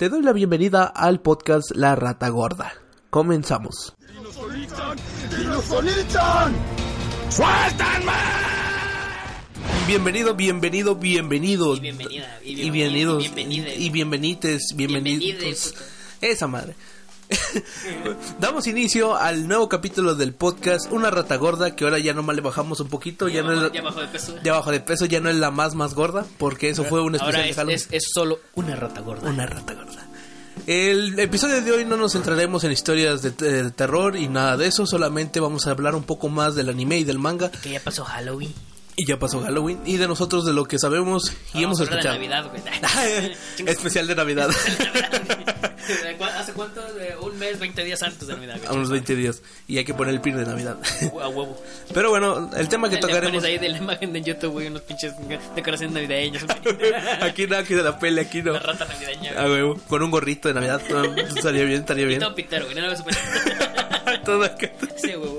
Te doy la bienvenida al podcast La Rata Gorda. Comenzamos. ¡Suéltanme! Bienvenido, bienvenido, bienvenido. Y bienvenida, y Y bienvenidos. Y bienvenites, bienvenidos. Esa madre. Damos inicio al nuevo capítulo del podcast Una Rata Gorda, que ahora ya nomás le bajamos un poquito, ya, Ya, no es bajo, la- ya bajó de peso. ya bajó de peso, ya no es la más más gorda, porque eso fue un especial Ahora de es, Halloween. es, es solo una rata gorda. Una rata gorda. El episodio de hoy no nos centraremos en historias de, de terror y nada de eso, solamente vamos a hablar un poco más del anime y del manga. Que ya pasó Halloween. Y ya pasó Halloween y de nosotros de lo que sabemos y hemos a hablar escuchado. de Navidad, güey. Especial de Navidad. ¿De cu- ¿Hace cuánto? Un mes, 20 días antes de Navidad. güey. a unos 20 días. Y hay que poner el pin de Navidad. A huevo. Pero bueno, el tema que Le tocaremos. ahí de la imagen de YouTube, güey, unos pinches decoraciones navideñas. aquí nada que de la pele, aquí no. Una rata navideña. A huevo, con un gorrito de Navidad. no, estaría bien, estaría Y bien. todo pitero, güey. No lo super... Todo acá. Sí, huevo.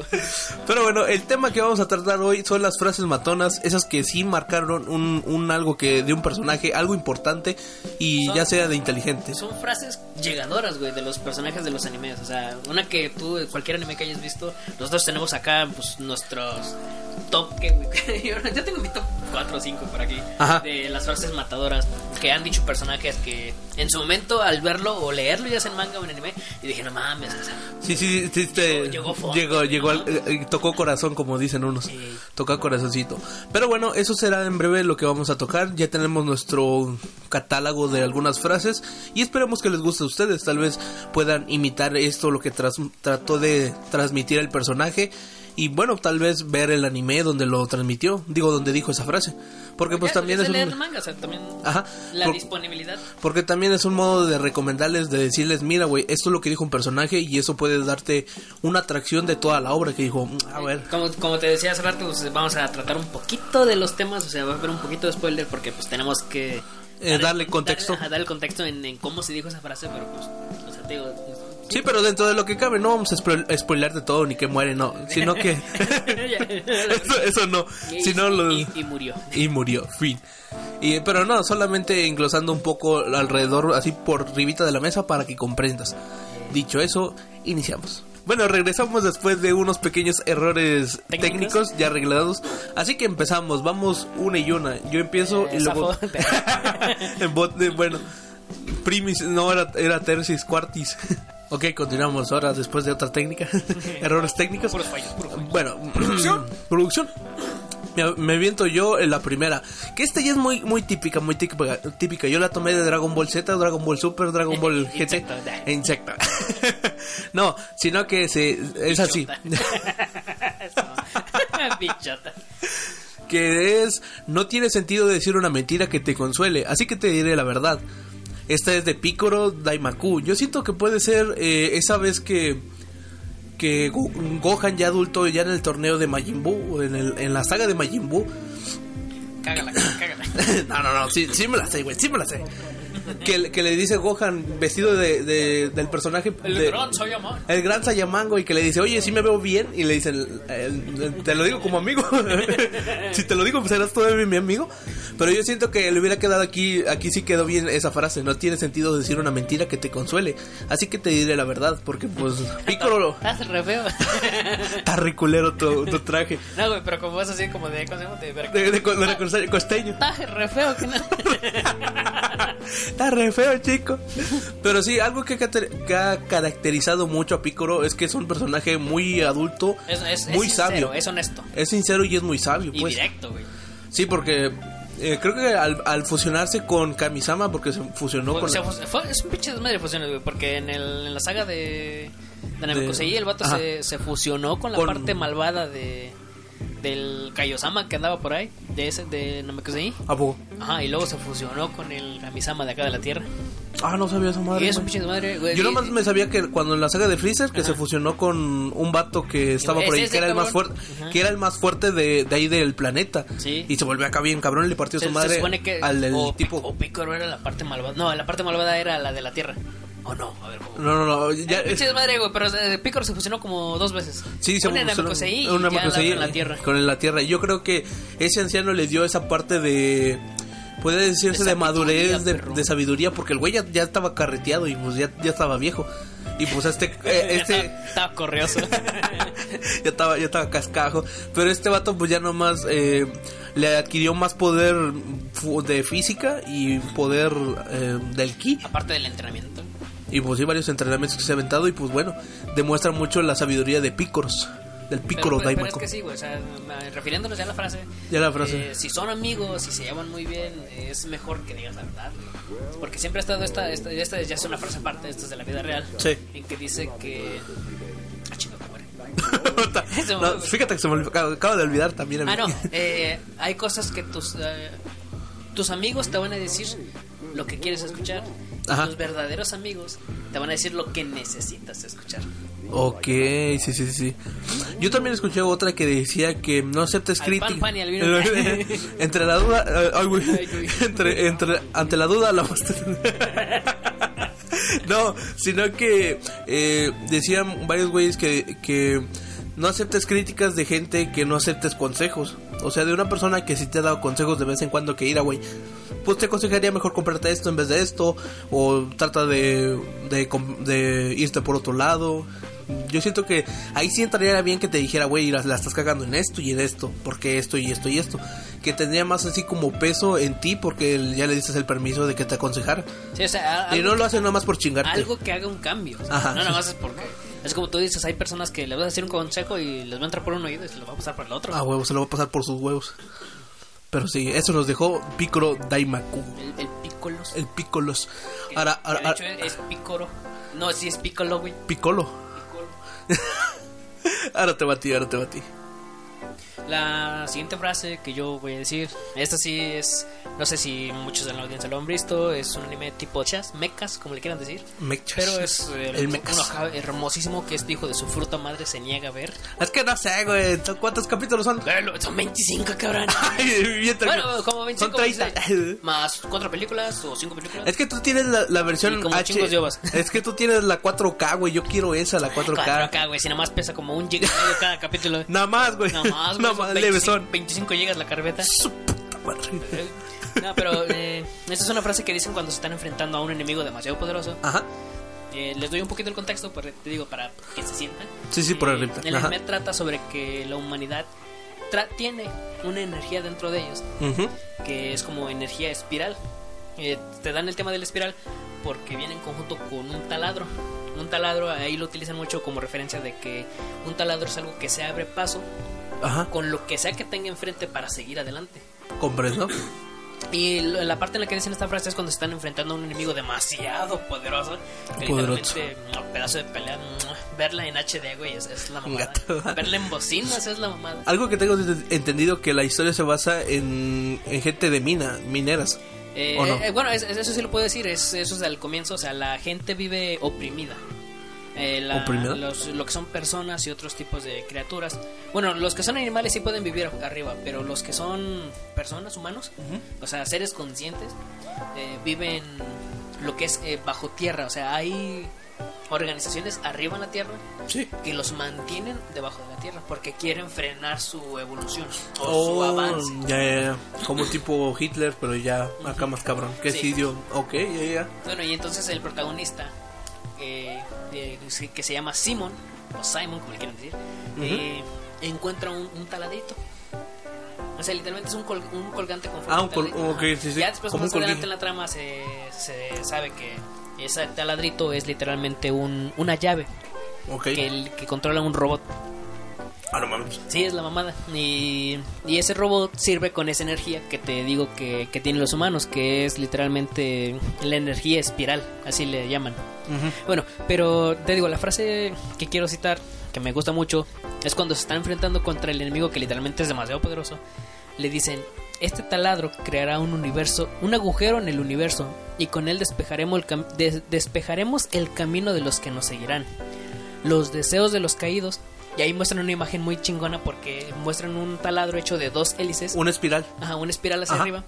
Pero bueno, el tema que vamos a tratar hoy son las frases matonas, esas que sí marcaron un, un algo que de un personaje, algo importante y Son- ya sea de inteligente. Son frases llegadoras, güey, de los personajes de los animes. O sea, una que tú, cualquier anime que hayas visto, nosotros tenemos acá, pues, nuestros top, que, güey. Yo, yo tengo mi top 4 o 5 por aquí. Ajá. De las frases matadoras que han dicho personajes que en su momento, al verlo o leerlo, ya sea en manga o en anime, y dije, no mames, o sea, Sí, sí, sí, te- Llegó- llegó llegó, llegó al- eh, eh, tocó corazón como dicen unos, Sí. tocó corazoncito. Pero bueno, eso será en breve lo que vamos a tocar. Ya tenemos nuestro catálogo de algunas frases y esperemos que les guste a ustedes. Tal vez puedan imitar esto, lo que tras- trató de transmitir el personaje. Y bueno, tal vez ver el anime donde lo transmitió, digo, donde dijo esa frase. Porque pues también es leer un... manga, o sea, también Ajá. la por- disponibilidad. porque también es un modo de recomendarles, de decirles, mira, güey, esto es lo que dijo un personaje y eso puede darte una atracción de toda la obra que dijo, "Mm, a ver, Como, como te decía hace rato, pues, vamos a tratar un poquito de los temas, o sea, va a haber un poquito de spoiler porque pues tenemos que... Eh, darle contexto. Darle, darle contexto en, en cómo se dijo esa frase, pero pues, o sea, te digo... Sí, pero dentro de lo que cabe, no vamos a spo- spoiler de todo ni que muere, no, sino que eso, eso no, Y- sino lo y, y murió. y murió, fin. Y pero no, solamente englosando un poco alrededor así por ribita de la mesa para que comprendas. Dicho eso, iniciamos. Bueno, regresamos después de unos pequeños errores ¿Técnicos? técnicos ya arreglados. Así que empezamos, vamos una y una. Yo empiezo y Eh, luego zafo. en bot de, bueno, primis, no era, era tercis, quartis. Ok, continuamos ahora después de otra técnica. Errores técnicos. Puros fallos, puros fallos. Bueno, producción. producción. Me, me viento yo en la primera. Que esta ya es muy muy típica, muy típica, típica. Yo la tomé de Dragon Ball Z, Dragon Ball Super, Dragon Ball GT. Insecto. no, sino que se, es así. Bichota. que es no tiene sentido decir una mentira que te consuele, así que te diré la verdad. Esta es de Picoro Daimaku. Yo siento que puede ser eh, esa vez que que Go- Gohan ya adulto ya en el torneo de Majin Buu, en, el- en la saga de Majin Buu. Cágala, cágala. no, no, no, sí, sí me la sé, güey, sí me la sé. Que, que le dice Gohan vestido de, de- del personaje El de- gran Sayama. el gran Sayamango y que le dice, oye, sí me veo bien. Y le dice, "El- el- te lo digo como amigo. si te lo digo, pues serás todavía mi amigo. Pero yo siento que le hubiera quedado aquí, aquí sí quedó bien esa frase. No tiene sentido decir una mentira que te consuele. Así que te diré la verdad, porque pues Piccolo Estás re feo. está riculero tu, tu traje. No, güey, pero como es así como de... ¿Cómo se llama? De De, de, de costeño- costeño. Estás re feo que no... Está re feo, chico. Pero sí, algo que, ha cate- que ha caracterizado mucho a Piccolo es que es un personaje muy adulto, Es, es, muy es sabio. sincero, es honesto. Es sincero y es muy sabio, Y pues. directo, güey. Sí, porque eh, creo que al, al fusionarse con Kamisama, porque se fusionó Fue- con... fue- es un pinche desmadre de fusiones, güey. Porque en, el, en la saga de, de Namekusei, el vato se, se fusionó con la Con- parte malvada de del Kaiosama que andaba por ahí, de ese de Namekusei. ¿A poco? Ajá, y luego se fusionó con el Kamisama de acá de la Tierra. Ah, no sabía esa madre. y es un güey. pinche güey. Yo nomás me sabía que cuando en la saga de Freezer que Ajá. se fusionó con un vato que estaba por ahí, que era el más fuerte, Ajá. que era el más fuerte de, de ahí del planeta. Sí. Y se volvió acá bien cabrón, le partió se, su se madre supone que al del o, tipo. O Piccolo era la parte malvada. No, la parte malvada era la de la Tierra. ¿O no? A ver, ¿cómo? No, no, no, ya Pinche desmadre, güey, pero eh, Piccolo se fusionó como dos veces. Sí, se Una en fusionó- Namekusei y en la Tierra. Con la Tierra. Y yo creo que ese anciano le dio esa parte de puede decirse De de, madurez, de, sabiduría, porque el güey ya, ya estaba carreteado y pues ya, ya estaba viejo. Y pues este, eh, este Estaba corrioso. ya estaba, ya estaba cascajo. Pero este vato pues ya nomás eh, le adquirió más poder de física y poder eh, del ki. Aparte del entrenamiento. Y pues sí, varios entrenamientos que se ha aventado y pues bueno, demuestra mucho la sabiduría de Pícoros, del Pícoro pero, pero, es que sí, güey. O sea, refiriéndonos ya a la frase. Ya la frase. eh, si son amigos, si se llevan muy bien, es mejor que digas la verdad. Porque siempre ha estado esta, esta, esta ya es una frase aparte, esto es de la vida real. Sí. En que dice que. Ah, me No, fíjate que se me olvidó, acabo, acabo de olvidar también. a Ah, mí. no. eh, hay cosas que tus, eh, tus amigos te van a decir lo que quieres escuchar. Ajá. Tus verdaderos amigos te van a decir lo que necesitas escuchar. Ok, sí, sí, sí. Yo también escuché otra que decía que no aceptes Al crítica. pan, pan y al vino. entre la duda, eh, ay, güey. Ay, güey. entre, entre, ante la duda, la No, sino que eh, decían varios güeyes que, que no aceptes críticas de gente que no aceptes consejos. O sea, de una persona que sí te ha dado consejos de vez en cuando que ir a güey. Pues te aconsejaría mejor comprarte esto en vez de esto. O trata de, de, de irte por otro lado. Yo siento que ahí sí entraría bien que te dijera, güey, la, la estás cagando en esto y en esto. Porque esto y esto y esto. Que tendría más así como peso en ti porque ya le dices el permiso de que te aconsejara. Sí, o sea, a- Y no lo hace nada más por chingarte. algo que haga un cambio. o sea, Ajá. No nada más es porque. Es como tú dices, hay personas que les vas a decir un consejo y les va a entrar por un oído y se los va a pasar por el otro. Ah, huevo, se lo va a pasar por sus huevos. Pero sí, eso nos dejó Piccolo Daimaku. El, el. El Piccolos. que- Ahora, que ahora, de hecho es, es pícoro. No, sí es pícolo, güey. Piccolo. Pícolo. Ahora te batí, ahora te batí. La siguiente frase que yo voy a decir, esta sí es, no sé si muchos de la audiencia lo han visto, es un anime tipo chas, mechas, como le quieran decir. Mechas. Pero es El mechas. ojá hermosísimo que este hijo de su fruta madre se niega a ver. Es que no sé, güey. ¿Cuántos capítulos son? Son 25, cabrón. Ay, bien. Bueno, como 25 Son 30. 26, más cuatro películas o cinco películas. Es que tú tienes la, la versión como H. Es que tú tienes la 4K, güey. Yo quiero esa, la 4K. 4K, güey, si nada más pesa como un giga cada capítulo. Nada más, güey. Nada más, güey, Más, 25, levesón. 25 gigas la carpeta. Su puta madre. No, pero eh, esta es una frase que dicen cuando se están enfrentando a un enemigo demasiado poderoso. Ajá. Eh, les doy un poquito el contexto, pero te digo, para que se sientan. Sí, sí, por Eh, arriba. El anime trata sobre que la humanidad tra- tiene una energía dentro de ellos, Ujú. que es como energía espiral. Eh, te dan el tema de la espiral porque viene en conjunto con un taladro. Un taladro, ahí lo utilizan mucho como referencia de que un taladro es algo que se abre paso Ajá. con lo que sea que tenga enfrente para seguir adelante. Comprendo. Y la parte en la que dicen esta frase es cuando se están enfrentando a un enemigo demasiado poderoso. Que Poderoso. un pedazo de pelea. mua, Verla en HD, güey, es, es la mamada. Gato. Verla en bocinas es la mamada. Algo que tengo entendido que la historia se basa en, en gente de mina, mineras. Eh, ¿O no? eh, bueno, es- es- eso sí lo puedo decir, es, eso es al comienzo, o sea, la gente vive oprimida. Eh, la- los- lo que son personas y otros tipos de criaturas. Bueno, los que son animales sí pueden vivir arriba, pero los que son personas, humanos, o sea, seres conscientes, eh, viven lo que es eh, bajo tierra. O sea, hay organizaciones arriba en la tierra Sí. que los mantienen debajo de la tierra porque quieren frenar su evolución o su Oh, avance. ya, ya, ya. Como tipo Hitler, pero ya acá más cabrón. Que Sí. Ok, ya, ya. Bueno, y entonces el protagonista, eh, eh, que se llama Simon, o Simon, como le quieran decir, eh, encuentra un, un taladrito. O sea, literalmente es un, col- un colgante con Ah, un col- taladrito. ok, sí, sí, Ya después, como más adelante en la trama, se, se sabe que ese taladrito es literalmente un, una llave Ok. que, el- que controla un robot. Ah, no mames. Sí, es la mamada. Y, y ese robot sirve con esa energía que te digo que, que tienen los humanos, que es literalmente la energía espiral, así le llaman. Ujú. Bueno, pero te digo, la frase que quiero citar, que me gusta mucho, es cuando se están enfrentando contra el enemigo que literalmente es demasiado poderoso. Le dicen, este taladro creará un universo, un agujero en el universo, y con él despejaremos el, des- despejaremos el camino de los que nos seguirán. Los deseos de los caídos, y ahí muestran una imagen muy chingona porque muestran un taladro hecho de dos hélices, Una espiral. Ajá, una espiral hacia Ajá. arriba.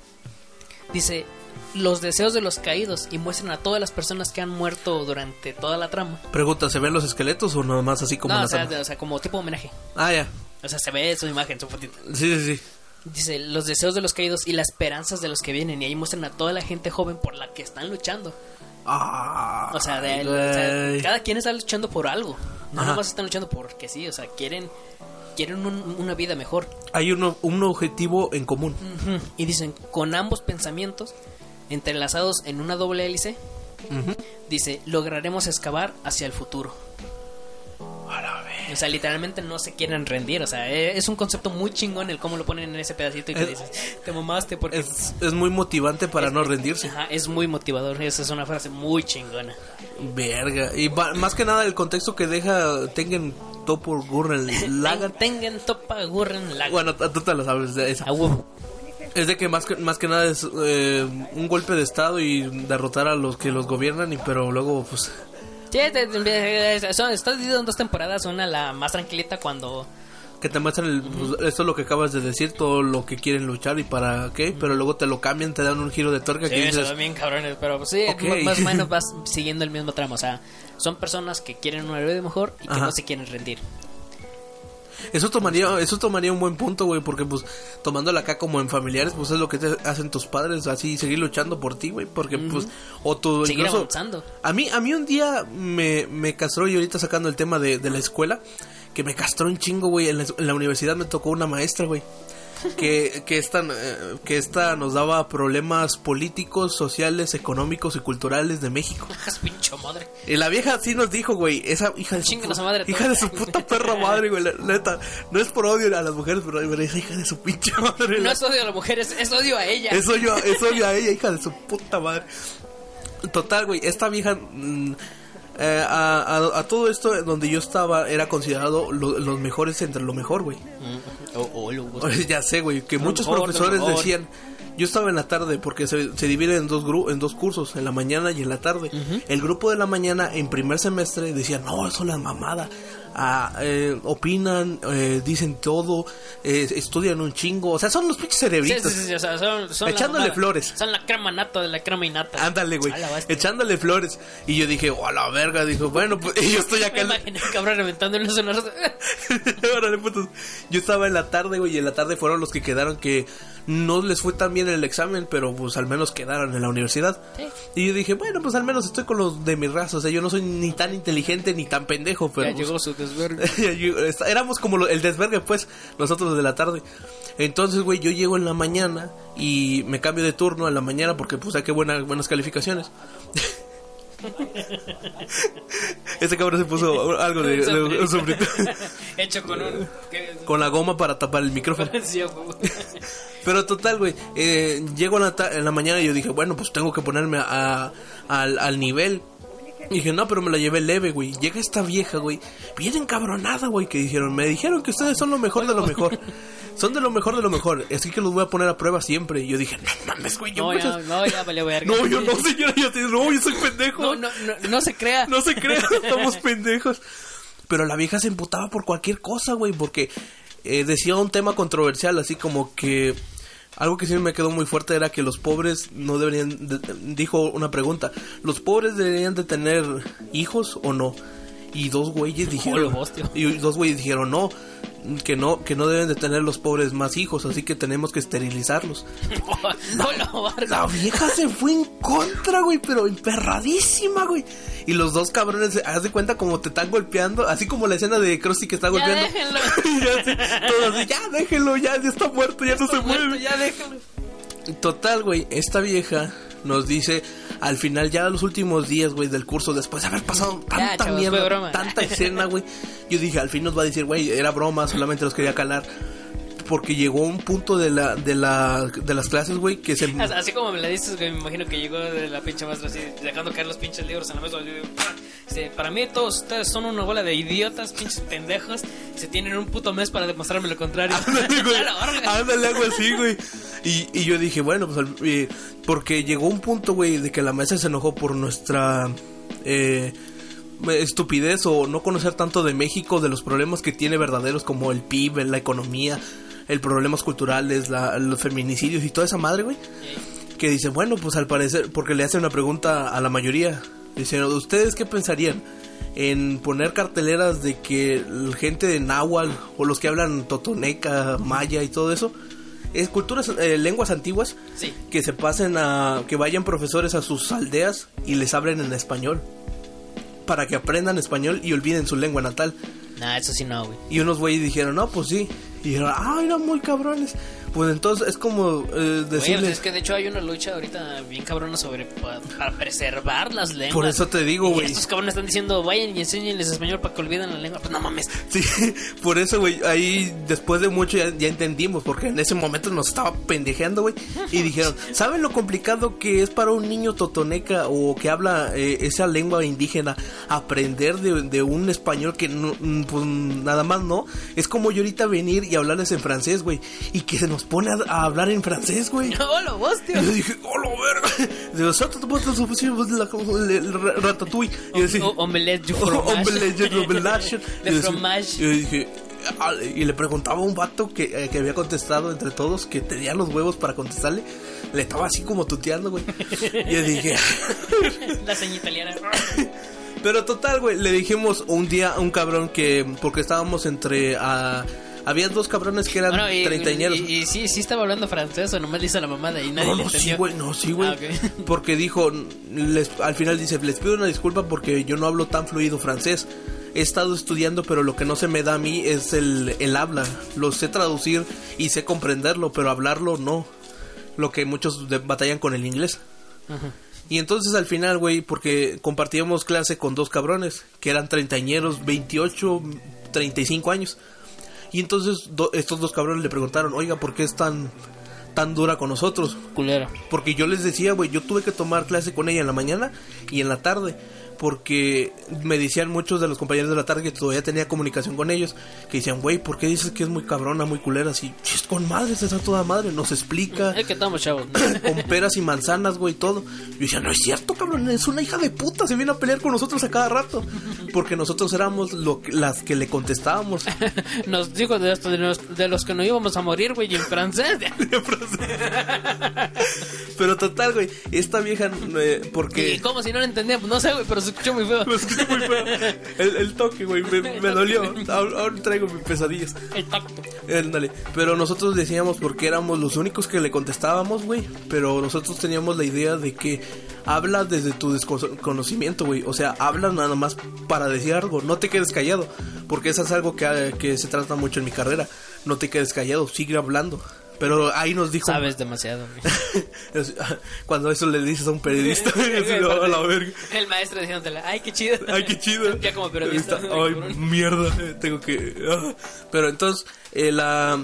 Dice, los deseos de los caídos y muestran a todas las personas que han muerto durante toda la trama. Pregunta, ¿se ven los esqueletos o nada más así como no, en la o sea, o sea, como tipo homenaje. Ah, ya. O sea, se ve su imagen, su fotito. Sí, sí, sí. Dice, los deseos de los caídos y las esperanzas de los que vienen. Y ahí muestran a toda la gente joven por la que están luchando. Ah, O sea, de- ay, o sea, güey. cada quien está luchando por algo. No Ajá. nomás están luchando porque sí, o sea, quieren quieren un- una vida mejor. Hay uno- un objetivo en común. Y dicen, con ambos pensamientos entrelazados en una doble hélice, dice, lograremos excavar hacia el futuro. A la vez. O sea, literalmente no se quieren rendir. O sea, eh, es un concepto muy chingón el cómo lo ponen en ese pedacito y que Es- dices, te mamaste porque... Es, es muy motivante para no rendirse. Ajá, es muy motivador. Esa es una frase muy chingona. Verga. Y va- más que nada el contexto que deja Tengen Topor Gurren Lagann. Tengan topa gurren la Bueno, tú te lo sabes de esa. Es de que más que, más que nada es eh, un golpe de estado y derrotar a los que los gobiernan, y pero luego pues Sí, son- está dividido en dos temporadas. Una, la más tranquilita, cuando que te muestran el, pues, esto es lo que acabas de decir, todo lo que quieren luchar y para qué, pero luego te lo cambian, te dan un giro de tuerca que Sí, se dices, bien cabrones, pero pues sí, más o menos vas siguiendo el mismo tramo. O sea, son personas que quieren una vida mejor y que Ajá. no se quieren rendir. Eso tomaría, eso tomaría un buen punto, güey, porque pues tomándola acá como en familiares, pues es lo que te hacen tus padres, así seguir luchando por ti, güey, porque pues o tú Seguir incluso avanzando. a mí a mí un día me, me castró y ahorita sacando el tema de, de la escuela, que me castró un chingo, güey, en la, en la universidad me tocó una maestra, güey. Que, que, esta, eh, que esta nos daba problemas políticos, sociales, económicos y culturales de México. Pincho madre. Y la vieja sí nos dijo, güey, esa hija de su, madre hija de su puta perra madre, güey, la neta. No es por odio a las mujeres, pero esa hija de su pinche madre. No es odio a las mujeres, es odio a ella. es odio, es odio a ella, hija de su puta madre. Total, güey, esta vieja... mm, eh, a, a- a todo esto donde yo estaba era considerado lo- los mejores entre lo mejor, güey. Mm, o- o lo- ya sé, güey, que Lo muchos mejor, profesores decían, yo estaba en la tarde porque se, se divide en dos gru en dos cursos, en la mañana y en la tarde. El grupo de la mañana en primer semestre decía, no, eso es la mamada. Ah, eh, opinan, eh, dicen todo, eh, estudian un chingo, o sea, son los pinches Sí, cerebritos. sí, sí, o sea, son, son Echándole flores. Son la crema nata de la crema innata. Ándale, güey, echándole flores. Y yo dije, oh, a la verga, dijo, bueno, pues y yo estoy Me acá. en la- imaginé cabrón Órale, putos. Yo estaba en la tarde, güey, y en la tarde fueron los que quedaron que no les fue tan bien el examen, pero pues al menos quedaron en la universidad. Sí. Y yo dije, bueno, pues al menos estoy con los de mi raza, o sea, yo no soy ni tan inteligente ni tan pendejo, pero... Ya pues, llegó su desvergue. éramos como el desvergue, pues, nosotros de la tarde. Entonces, güey, yo llego en la mañana y me cambio de turno en la mañana porque, pues, hay que buenas, buenas calificaciones. Este cabrón se puso algo de, de- un sombrito Hecho con un. con la goma para tapar el micrófono. A. Pero total, güey, eh, llego en la, en la mañana y yo dije, bueno, pues tengo que ponerme a, al, al nivel. Y dije, no, pero me la llevé leve, güey. Llega esta vieja, güey, bien encabronada, güey, que dijeron, me dijeron que ustedes son lo mejor de lo mejor. Son de lo mejor de lo mejor. Así que los voy a poner a prueba siempre. Y yo dije, no mames, güey, yo No, ya, muchas- no, ya valió verga. No, yo no, señora, yo, no, yo soy pendejo. No, no, no, no se crea. No se crea, estamos pendejos. Pero la vieja se emputaba por cualquier cosa, güey, porque eh, decía un tema controversial, así como que algo que sí me quedó muy fuerte era que los pobres no deberían, de- dijo una pregunta, ¿los pobres deberían de tener hijos o no? Y dos güeyes dijeron, y dos güeyes dijeron no, que no, que no deben de tener los pobres más hijos, así que tenemos que esterilizarlos. No, no, verga. La vieja se fue en contra, güey, pero emperradísima, güey. Y los dos cabrones, haz de cuenta como te están golpeando, así como la escena de Krusty que está Ya golpeando. déjenlo. Y así, todos así, ya déjenlo, ya, ya está muerto, ya no se Muerto, mueve. Ya déjalo. Total, güey, esta vieja nos dice al final, ya los últimos días, güey, del curso, después de haber pasado tanta chavos, mierda, tanta escena, güey, yo dije, al fin nos va a decir, güey, era broma, solamente los quería calar. Porque llegó un punto de la de la de las clases, güey, que se Así como me la dices, güey, me imagino que llegó de la pinche maestra así, dejando caer los pinches libros en la mesa. y, ¡pah! Dice, para mí todos ustedes son una bola de idiotas, pinches pendejos. Se tienen un puto mes para demostrarme lo contrario. Ándale, güey. Ándale, algo así, güey. Y, y yo dije, bueno, pues eh, porque llegó un punto, güey, de que la maestra se enojó por nuestra eh, estupidez o no conocer tanto de México, de los problemas que tiene verdaderos como el PIB, la economía, el problemas culturales, la- los feminicidios y toda esa madre, güey. Que dice, bueno, pues al parecer, porque le hace una pregunta a la mayoría. Dice, ¿ustedes qué pensarían? En poner carteleras de que la gente de Nahual o los que hablan totoneca, maya y todo eso, es culturas, eh, lenguas antiguas Sí. que se pasen a, que vayan profesores a sus aldeas y les hablen en español. Para que aprendan español y olviden su lengua natal. Nah, eso sí no, güey. Y unos güeyes dijeron, no, pues sí. Y dijeron, ah, eran muy cabrones. Pues entonces es como eh, pues es que de hecho hay una lucha ahorita bien cabrona sobre pa- para preservar las lenguas. Por eso te digo, güey. Estos cabrones están diciendo, vayan y enséñenles español para que olviden la lengua. Pues no mames. Sí, por eso, güey, ahí después de mucho ya, ya entendimos, porque en ese momento nos estaba pendejeando, güey, y dijeron, ¿saben lo complicado que es para un niño totoneca o que habla eh, esa lengua indígena aprender de, de un español que no, pues nada más no? Es como yo ahorita venir y hablarles en francés, güey, y que se nos pone a, a hablar en francés, güey. No, lo vos, tío. Y yo dije, ¡hola, verga! Digo, "Santa tu puta, su pues, la- ratatouille. Y yo O- omelette du fromage. Omelette du fromage. De Y yo decía- fromage. Y yo dije, ah, y le preguntaba a un vato que, eh, que había contestado entre todos, que tenía los huevos para contestarle. Le estaba así como tuteando, güey. Y yo dije, La seña italiana. pero total, güey, le dijimos un día a un cabrón que, porque estábamos entre, ah, había dos cabrones que eran Bueno, y, treintañeros. y, y sí, sí estaba hablando francés o nomás le hizo la mamada y nadie No, le no, sí, entendió. güey, no, sí, güey. Ah. Porque dijo, les, al final dice, les pido una disculpa porque yo no hablo tan fluido francés. He estado estudiando, pero lo que no se me da a mí es el, el habla. Lo sé traducir y sé comprenderlo, pero hablarlo no. Lo que muchos de- batallan con el inglés. Ajá. Y entonces al final, güey, porque compartíamos clase con dos cabrones, que eran treintañeros, 28, 35 años. Y entonces do- estos dos cabrones le preguntaron, oiga, ¿por qué es tan, tan dura con nosotros? Culero. Porque yo les decía, güey, yo tuve que tomar clase con ella en la mañana y en la tarde. Porque me decían muchos de los compañeros de la tarde que todavía tenía comunicación con ellos. Que decían, güey, ¿por qué dices que es muy cabrona, muy culera? Si es con madre, está toda madre, nos explica. Es que estamos chavos. con peras y manzanas, güey, todo. Yo decía, no es cierto, cabrón, es una hija de puta, se viene a pelear con nosotros a cada rato. Porque nosotros éramos lo que- las que le contestábamos. Nos dijo de, esto, de, los, de los que no íbamos a morir, güey, y en francés. Pero total, güey, esta vieja, eh, porque... ¿Y cómo si no lo entendía? Pues no sé, güey, pero se escuchó muy feo. Me escuché muy feo. El, el toque, güey, me, me dolió. Ahora, ahora traigo mis pesadillas. El tacto. Ándale. Pero nosotros decíamos porque éramos los únicos que le contestábamos, güey. Pero nosotros teníamos la idea de que habla desde tu desconocimiento, güey. O sea, habla nada más para decir algo. No te quedes callado. Porque eso es algo que, que se trata mucho en mi carrera. No te quedes callado, sigue hablando. Pero ahí nos dijo. Sabes demasiado. Es- Cuando eso le dices a un periodista, "A la verga. El maestro diciéndole, ay, qué chido. Ay, qué chido. Ya como periodista. Ay, mierda. eh, Tengo que. ah. Pero entonces, eh, la.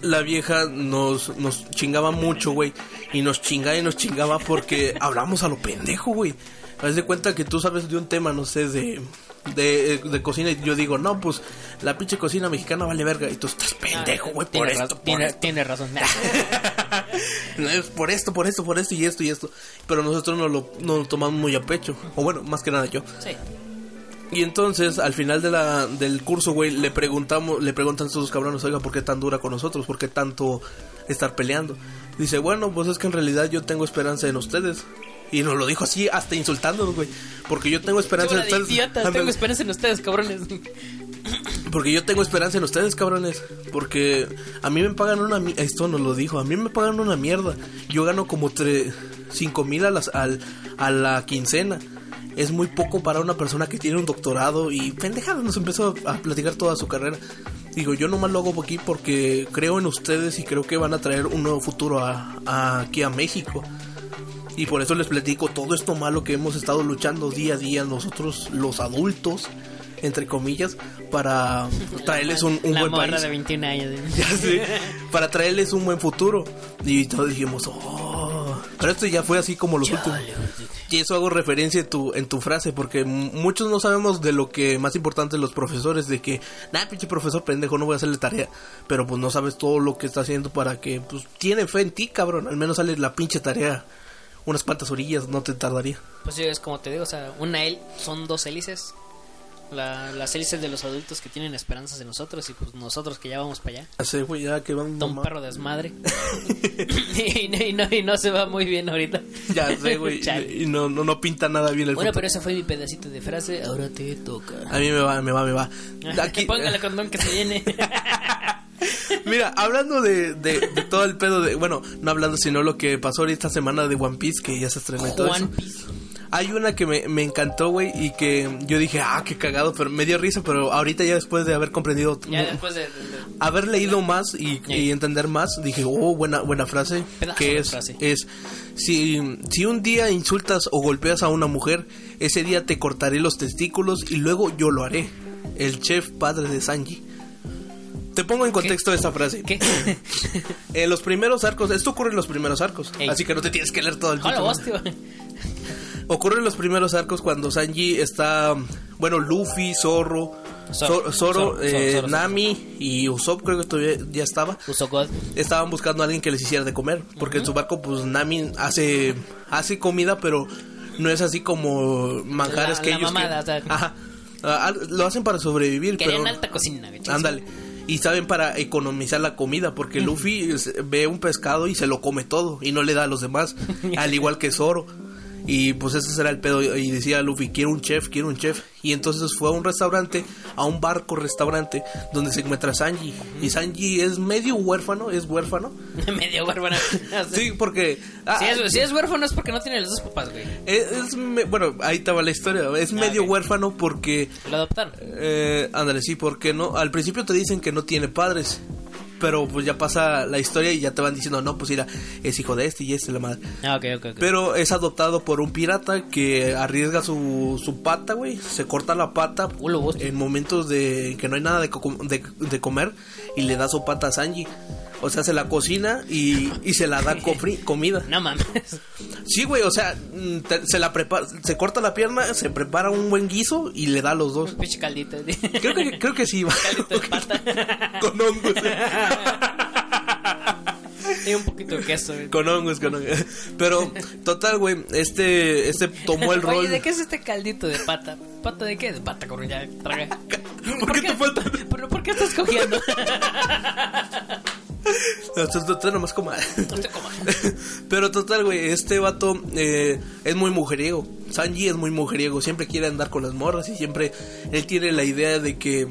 La vieja nos, nos chingaba mucho, güey. Y nos chingaba y nos chingaba porque hablamos a lo pendejo, güey. Haz de cuenta que tú sabes de un tema, no sé, de, de, de cocina. Y yo digo, no, pues la pinche cocina mexicana vale verga. Y tú estás pendejo, güey, por esto. por tiene, esto. tiene razón. No, es por esto, por esto, por esto y esto y esto. Pero nosotros no lo, no lo tomamos muy a pecho. O bueno, más que nada yo. sí. Y entonces, al final de la, del curso, güey, le preguntamos, le preguntan a estos cabrones, oiga, ¿por qué tan dura con nosotros? ¿Por qué tanto estar peleando? Dice, bueno, pues es que en realidad yo tengo esperanza en ustedes. Y nos lo dijo así, hasta insultándonos, güey. Porque yo tengo esperanza Chúbala en de ustedes. Ándale. tengo esperanza en ustedes, cabrones. Porque yo tengo esperanza en ustedes, cabrones. Porque a mí me pagan una... Esto nos lo dijo. A mí me pagan una mierda. Yo gano como tre... cinco mil a, las- al- a la quincena. Es muy poco para una persona que tiene un doctorado y pendejada nos empezó a platicar toda su carrera. Digo, yo nomás lo hago aquí porque creo en ustedes y creo que van a traer un nuevo futuro a, a- aquí a México. Y por eso les platico todo esto malo que hemos estado luchando día a día nosotros los adultos, entre comillas, para traerles un, un la buen país. de 21 años. Ya sé, para traerles un buen futuro. Y todos dijimos, oh. Pero esto ya fue así como los últimos. Y eso hago referencia en tu, en tu frase, porque muchos no sabemos de lo que más importante los profesores, de que, nah, pinche profesor pendejo, no voy a hacerle tarea. Pero pues no sabes todo lo que está haciendo para que, pues, tiene fe en ti, cabrón. Al menos sale la pinche tarea. Unas cuantas orillas, no te tardaría. Pues sí, es como te digo, o sea, una hél son dos hélices. La, las hélices de los adultos que tienen esperanzas en nosotros y pues nosotros que ya vamos para allá. Así, güey, ya que van. Está un perro desmadre. y, no, y, no, y no se va muy bien ahorita. Ya sé, güey. Y no, no, no pinta nada bien el Bueno, futuro. pero ese fue mi pedacito de frase. Ahora te toca. A mí me va, me va, me va. Aquí, Póngale condón que se viene. Mira, hablando de, de, de todo el pedo de... Bueno, no hablando, sino lo que pasó ahorita semana de One Piece, que ya se estrenó y todo One eso. Piece. Hay una que me, me encantó, güey, y que yo dije, ah, qué cagado, pero me dio risa, pero ahorita ya después de haber comprendido, Ya después de... haber leído más y, y entender más, dije, oh, buena, buena frase, que es, frase. es, si, si un día insultas o golpeas a una mujer, ese día te cortaré los testículos y luego yo lo haré. El chef padre de Sanji. Te pongo en contexto esta frase. ¿Qué? En los primeros arcos, esto ocurre en los primeros arcos, Ey. así que no te tienes que leer todo el Hola, título. vos, tío. Ocurre en los primeros arcos cuando Sanji está, bueno, Luffy, Zorro, Zoro, Zoro, Zoro, Zoro, eh, Zoro, Nami y Usopp creo que todavía ya estaba. Uso God. Estaban buscando a alguien que les hiciera de comer, porque en su barco pues Nami hace hace comida, pero no es así como manjares La- que la ellos mamada, quieren. o sea. Ajá. Ah, lo hacen para sobrevivir, Querían pero alta cocina. Ándale. Y saben para economizar la comida, porque Luffy ve un pescado y se lo come todo y no le da a los demás, al igual que Zoro. Y pues ese será el pedo. Y decía Luffy, quiero un chef, quiero un chef. Y entonces fue a un restaurante, a un barco restaurante, donde se encuentra Sanji. Y Sanji es medio huérfano, es huérfano. Medio huérfano. Sí, porque... ah, Si es, si es huérfano es porque no tiene los dos papás, güey. es- es me- bueno, ahí estaba la historia. Es medio Ah, ok. huérfano porque... Lo adoptaron. Eh, ándale, sí, porque no. Al principio te dicen que no tiene padres. Pero pues ya pasa la historia y ya te van diciendo, no, pues mira, es hijo de este y este la madre. Ah. Pero es adoptado por un pirata que arriesga su, su pata, güey. Se corta la pata Uh, en momentos de que no hay nada de, co- de, de comer y le da su pata a Sanji. O sea, se la cocina y, y se la da cofri- comida. No mames. Sí, güey, o sea, mm, te- se la prepara, se corta la pierna, se prepara un buen guiso y le da a los dos. Pinche caldito. Creo que, creo que sí, va. Caldito de pata. Con hongos. Y un poquito de queso, güey. Con hongos, con hongos. Pero, total, güey, este, este tomó el rol. Oye, ¿de qué es este caldito de pata? ¿Pata de qué? De pata, corro, ya, traga. ¿Por qué te falta? ¿Pero por qué estás cogiendo? No, tú nomás coma. No te comas. Pero total, güey, este vato eh, es muy mujeriego. Sanji es muy mujeriego. Siempre quiere andar con las morras y siempre él tiene la idea de que.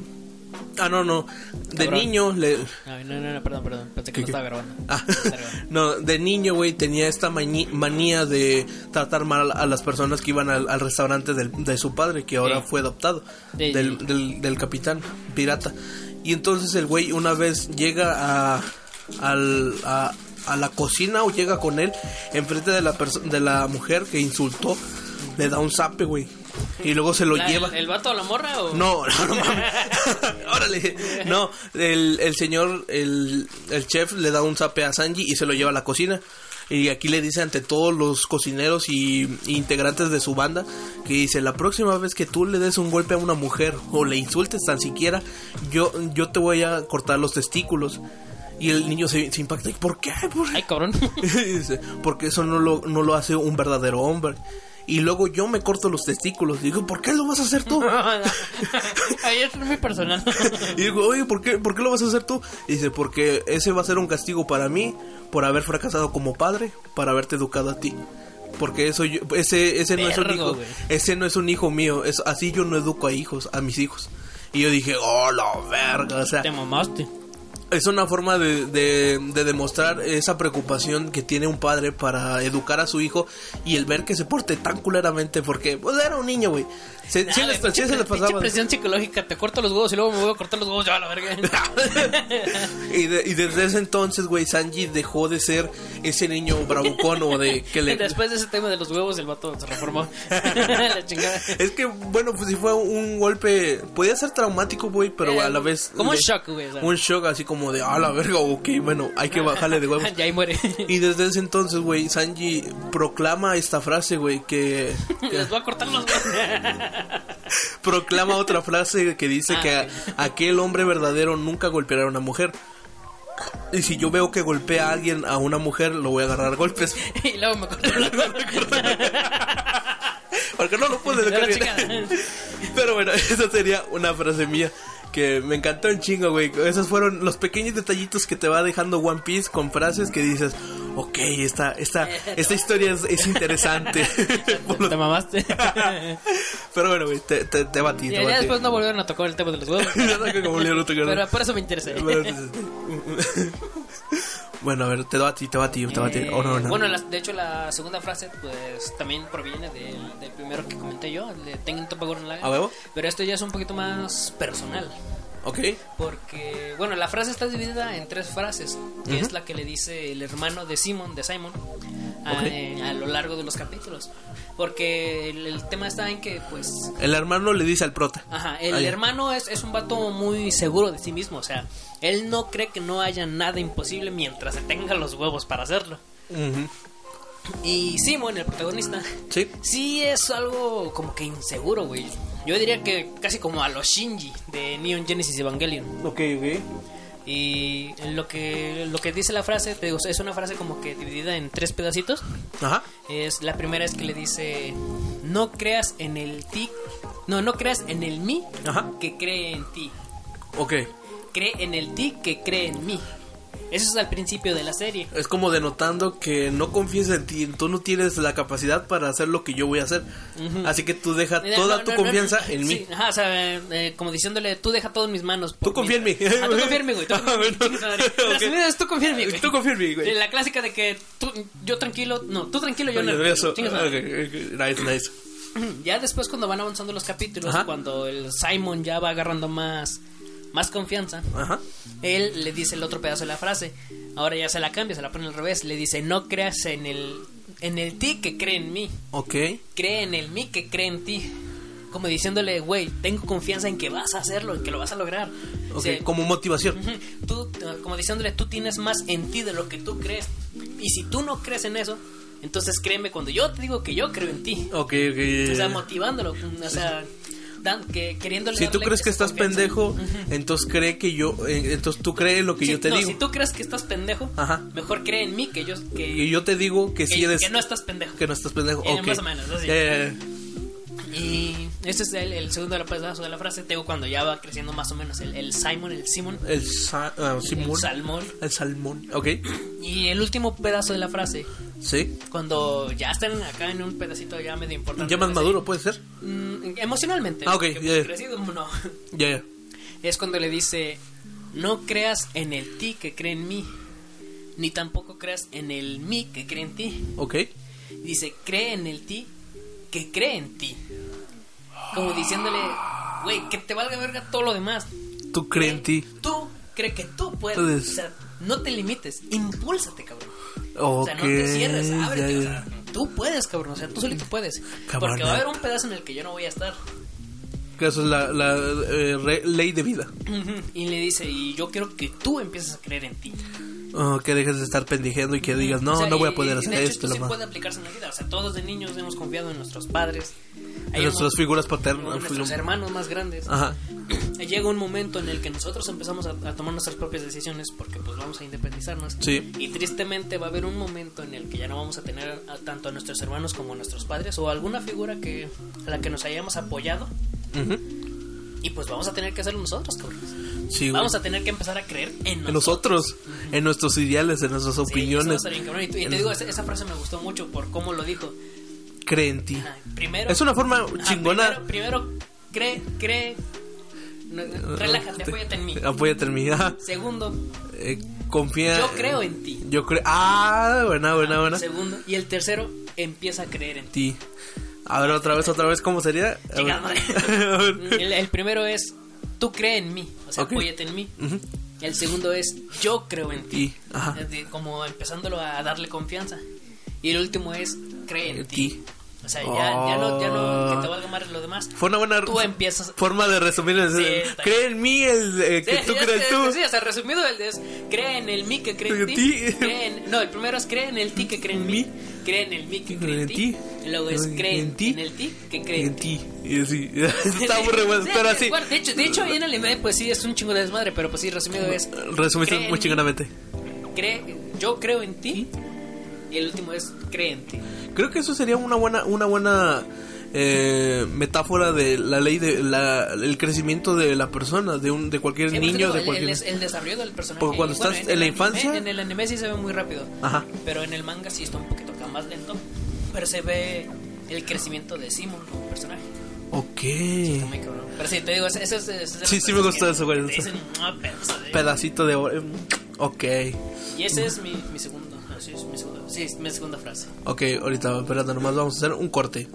Ah, no, no. De Cabrón. niño le. Ay, no, no, no, perdón, perdón. Pensé que ¿Qué, no estaba grabando. Ah, no, de niño, güey, tenía esta manía de tratar mal a las personas que iban al, al restaurante del- de su padre, que ahora Sí. fue adoptado, Sí, del, sí. del, del capitán pirata. Y entonces el güey una vez llega a, al- a, a la cocina o llega con él enfrente de la, de la mujer que insultó, le da un zape, güey. Y luego se lo La- lleva. ¿El, el vato a la morra o...? No, no, no mames. Órale. No, el, el señor, el, el chef le da un zape a Sanji y se lo lleva a la cocina. Y aquí le dice ante todos los cocineros y, y integrantes de su banda que dice, la próxima vez que tú le des un golpe a una mujer o le insultes tan siquiera, yo, yo te voy a cortar los testículos. Y el niño se, se impacta. ¿Y por qué? ¿Por qué?" Ay, cabrón. Y dice, porque eso no lo, no lo hace un verdadero hombre. Y luego yo me corto los testículos. Digo, ¿por qué lo vas a hacer tú? Eso es muy personal. Y digo, oye, ¿por qué, ¿por qué lo vas a hacer tú? Y dice, porque ese va a ser un castigo para mí por haber fracasado como padre, para haberte educado a ti. Porque eso yo- ese, ese no es un hijo, ese no es un hijo mío, es así yo no educo a hijos, a mis hijos. Y yo dije, oh, la verga, o sea, Te mamaste. Es una forma de, de, de demostrar esa preocupación que tiene un padre para educar a su hijo y el ver que se porte tan culeramente porque pues era un niño, güey. Sí, Dale, les- sí pinche- se le pinche pasaba. presión psicológica. Te corto los huevos y luego me voy a cortar los huevos ya a la verga. y, de- y desde ese entonces, güey, Sanji dejó de ser ese niño bravucón o de que le... Después de ese tema de los huevos, el vato se reformó. la chingada. Es que, bueno, pues si fue un golpe, podía ser traumático, güey, pero a la vez... Como un shock, güey. Un shock así como de, ah, la verga, ok, bueno, hay que bajarle de huevos. ya ahí muere. Y desde ese entonces, güey, Sanji proclama esta frase, güey, que... que Les voy a cortar los huevos. Proclama otra frase que dice Ah, que a- aquel hombre verdadero nunca golpeará a una mujer. Y si yo veo que golpea a alguien, a una mujer, lo voy a agarrar a golpes. y luego me corto. Porque no lo puedo. Pero bueno, esa sería una frase mía que me encantó un chingo, güey. Esos fueron los pequeños detallitos que te va dejando One Piece con frases que dices, ok, esta, esta, esta historia es, es interesante. Lo- Te mamaste. Pero bueno, güey, te, te, te batí, Y te ya batí. después no volvieron a tocar el tema de los huevos. No. Pero por eso me interesé. Bueno, a ver, te batí, te batí, te batí. Eh, Oh, no, no. Bueno, la- de hecho la segunda frase pues también proviene del, del primero que comenté yo, el de Tengen Topagurren Lagann. ¿A huevo? Pero esto ya es un poquito más personal. Ok. Porque, bueno, la frase está dividida en tres frases, que es la que le dice el hermano de Simon, de Simon, a, eh, a lo largo de los capítulos. Porque el, el tema está en que, pues, El hermano le dice al prota. Ajá, el Ah, hermano es, es un vato muy seguro de sí mismo, o sea, él no cree que no haya nada imposible mientras se tenga los huevos para hacerlo. Y Simon, el protagonista, Sí. sí es algo como que inseguro, güey. Yo diría que casi como a los Shinji de Neon Genesis Evangelion. Ok, ok. Y lo que lo que dice la frase, te digo, es una frase como que dividida en tres pedacitos. Ajá. Es la primera es que le dice, "No creas en el ti, no, no creas en el mí Ajá. que cree en ti." Ok. Cree en el ti que cree en mí. Eso es al principio de la serie. Es como denotando que no confíes en ti, tú no tienes la capacidad para hacer lo que yo voy a hacer. Así que tú deja Eh, toda no, tu no, confianza en sí, mí. ajá, o sea, eh, como diciéndole, tú deja todo en mis manos. Tú confía en mí. Ah, tú confía en mí, güey. Tú Ah, confía en mí, tú confía en mí, güey. Tú confía en mí, güey. La clásica de que tú, yo tranquilo, no, tú tranquilo, yo Nice, nice. Ya después cuando van avanzando los capítulos, Ajá. cuando el Simon ya va agarrando más, más confianza, Ajá. él le dice el otro pedazo de la frase. Ahora ya se la cambia, se la pone al revés. Le dice, no creas en el, en el ti que cree en mí. Ok. Cree en el mí que cree en ti. Como diciéndole, güey, tengo confianza en que vas a hacerlo, en que lo vas a lograr. O Ok, sea, como motivación. tú, como diciéndole, tú tienes más en ti de lo que tú crees. Y si tú no crees en eso, entonces créeme cuando yo te digo que yo creo en ti. Ok, ok. O sea, motivándolo, o sea, dan, que, queriéndole Si tú crees que estás pendejo, entonces cree que yo, eh, entonces tú crees lo que Sí, yo te no, digo. si tú crees que estás pendejo, Ajá. mejor cree en mí que yo que, Y yo te digo que, que, si eres que no estás pendejo. que no estás pendejo. Eh, ok. más o menos, así. Ya. Y este es el, el segundo pedazo de la frase. Tengo cuando ya va creciendo más o menos el, el Simon, el Simon, El, sa- ah, Simón. el salmón. El salmón. Ok. Y el último pedazo de la frase, Sí. cuando ya están acá en un pedacito ya medio importante. Ya más maduro puede ser. mm, emocionalmente. Ah, ok, ya, ya. crecido, no. Ya, ya. Es cuando le dice, no creas en el ti que cree en mí, ni tampoco creas en el mí que cree en ti. Ok. Dice, cree en el ti que cree en ti. Como diciéndole, güey, que te valga verga todo lo demás. Tú crees en ti. Tú cree que tú puedes. O sea, no te limites, impúlsate, cabrón. Ok. O sea, no te cierres, ábrete. o sea, tú puedes, cabrón. O sea, tú solito puedes. Cabrón, Porque va a haber un pedazo en el que yo no voy a estar. Que eso es la, la eh, re- ley de vida. Y le dice, y yo quiero que tú empieces a creer en ti. Oh, que dejes de estar pendejeando y que digas, no, O sea, no voy y- a poder y hacer de hecho, esto. esto sí ma- puede aplicarse en la vida. O sea, todos de niños hemos confiado en nuestros padres. En Hay nuestras un- figuras en paternas. nuestros hermanos más grandes. Ajá. Llega un momento en el que nosotros empezamos a, a tomar nuestras propias decisiones porque pues vamos a independizarnos. Sí. Y tristemente va a haber un momento en el que ya no vamos a tener a- tanto a nuestros hermanos como a nuestros padres o alguna figura que a la que nos hayamos apoyado Ujú. Y pues vamos a tener que hacerlo nosotros, cabrón. Sí. Vamos a tener que empezar a creer en En nosotros. nosotros, en nuestros ideales, en nuestras Sí, opiniones. bien. Y, te digo, esa, esa frase me gustó mucho por cómo lo dijo. Cree en ti. Ajá, Primero, Es una forma Ajá, chingona. Primero, primero, cree, cree. no, relájate, apóyate en mí. Apóyate en mí. Ajá. Segundo, Eh, confía. yo creo en ti. Yo creo. Ah, buena, buena, buena. Segundo, y el tercero, empieza a creer en ti. Ti. A ver, otra vez, otra vez, ¿cómo sería? Madre. El, el primero es, tú cree en mí, o sea, Ok. apóyate en mí. El segundo es, yo creo en ti. Ajá. Como empezándolo a darle confianza. Y el último es, cree En ti. Ti. O sea, ya, ya no, ya no, que te valga más lo demás. Fue una buena Tú empiezas- forma de resumir. Sí, cree en mí el eh, que Sí, tú crees tú. Sí, o sea, resumido, el de es, cree en el mí que cree en ti. ti. En- no, el primero es cree en el ti que cree en mí. Cree en el mí que cree en ti. Luego es cree en, en el ti que cree en, ti. Y así. Está muy re bueno, pero así. de hecho, de hecho, ahí en el anime, pues sí, es un chingo de desmadre, pero pues sí, resumido es. Resumiste muy chingonamente. Cree, yo creo en ti. Y el último es cree en ti. Creo que eso sería una buena, una buena eh, metáfora de la ley de la, el crecimiento de la persona, de un de cualquier Sí, pues, niño, digo, de el, cualquier... el- el desarrollo del personaje. Porque cuando Bueno, estás el en la anime- infancia- En el anime sí se ve muy rápido. Ajá. Pero en el manga sí está un poquito más lento. Pero se ve el crecimiento de Simon como personaje. Ok. Está muy cabrón. Pero sí, te digo, ese ese es. ese es de Sí, sí me gustó eso, güey. dicen, "Ah, pedazo de-". Pedacito de... oro. Ok. Y ese es mi, mi segundo. Así es mi segunda. Sí, es mi segunda frase. Ok, ahorita, espérate, nomás vamos a hacer un corte.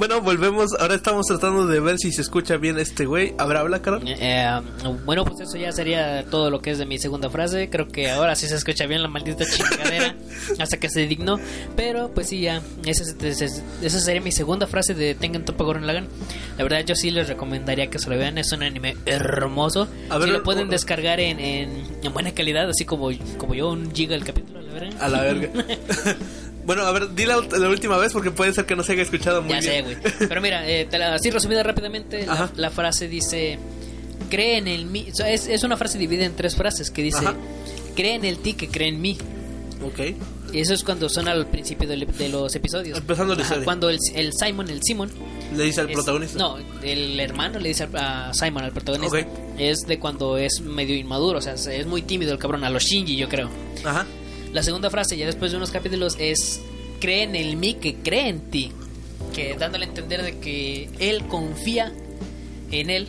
Bueno, volvemos. Ahora estamos tratando de ver si se escucha bien este güey. Ver, habla, Carol. Eh, eh, bueno, pues eso ya sería todo lo que es de mi segunda frase. Creo que ahora sí se escucha bien la maldita chingadera hasta que se dignó. Pero pues sí, ya. Esa, es- esa es- esa sería mi segunda frase de Tengan Topa Gurren Lagann. La verdad, yo sí les recomendaría que se lo vean. Es un anime hermoso. A ver, Sí lo pueden o- descargar en, en, en buena calidad, así como, como yo, un giga el capítulo, la verdad. A la verga. bueno, a ver, di la, última vez porque puede ser que no se haya escuchado muy Ya sé, bien. güey. Pero mira, eh, te la- así resumida rápidamente, la, frase dice: Cree en el mí. o sea, es, es una frase dividida en tres frases que dice: Ajá. Cree en el ti que cree en mí. ok. Y eso es cuando son al principio de, los episodios. Empezando la historia. Cuando el, el Simon, el Simon. Le dice al es- protagonista. No, el hermano le dice a Simon, al protagonista. Ok. Es de cuando es medio inmaduro, o sea, es muy tímido el cabrón, a los Shinji, yo creo. Ajá. La segunda frase, ya después de unos capítulos, es cree en el mí que cree en ti. Que dándole a entender de que él confía en él.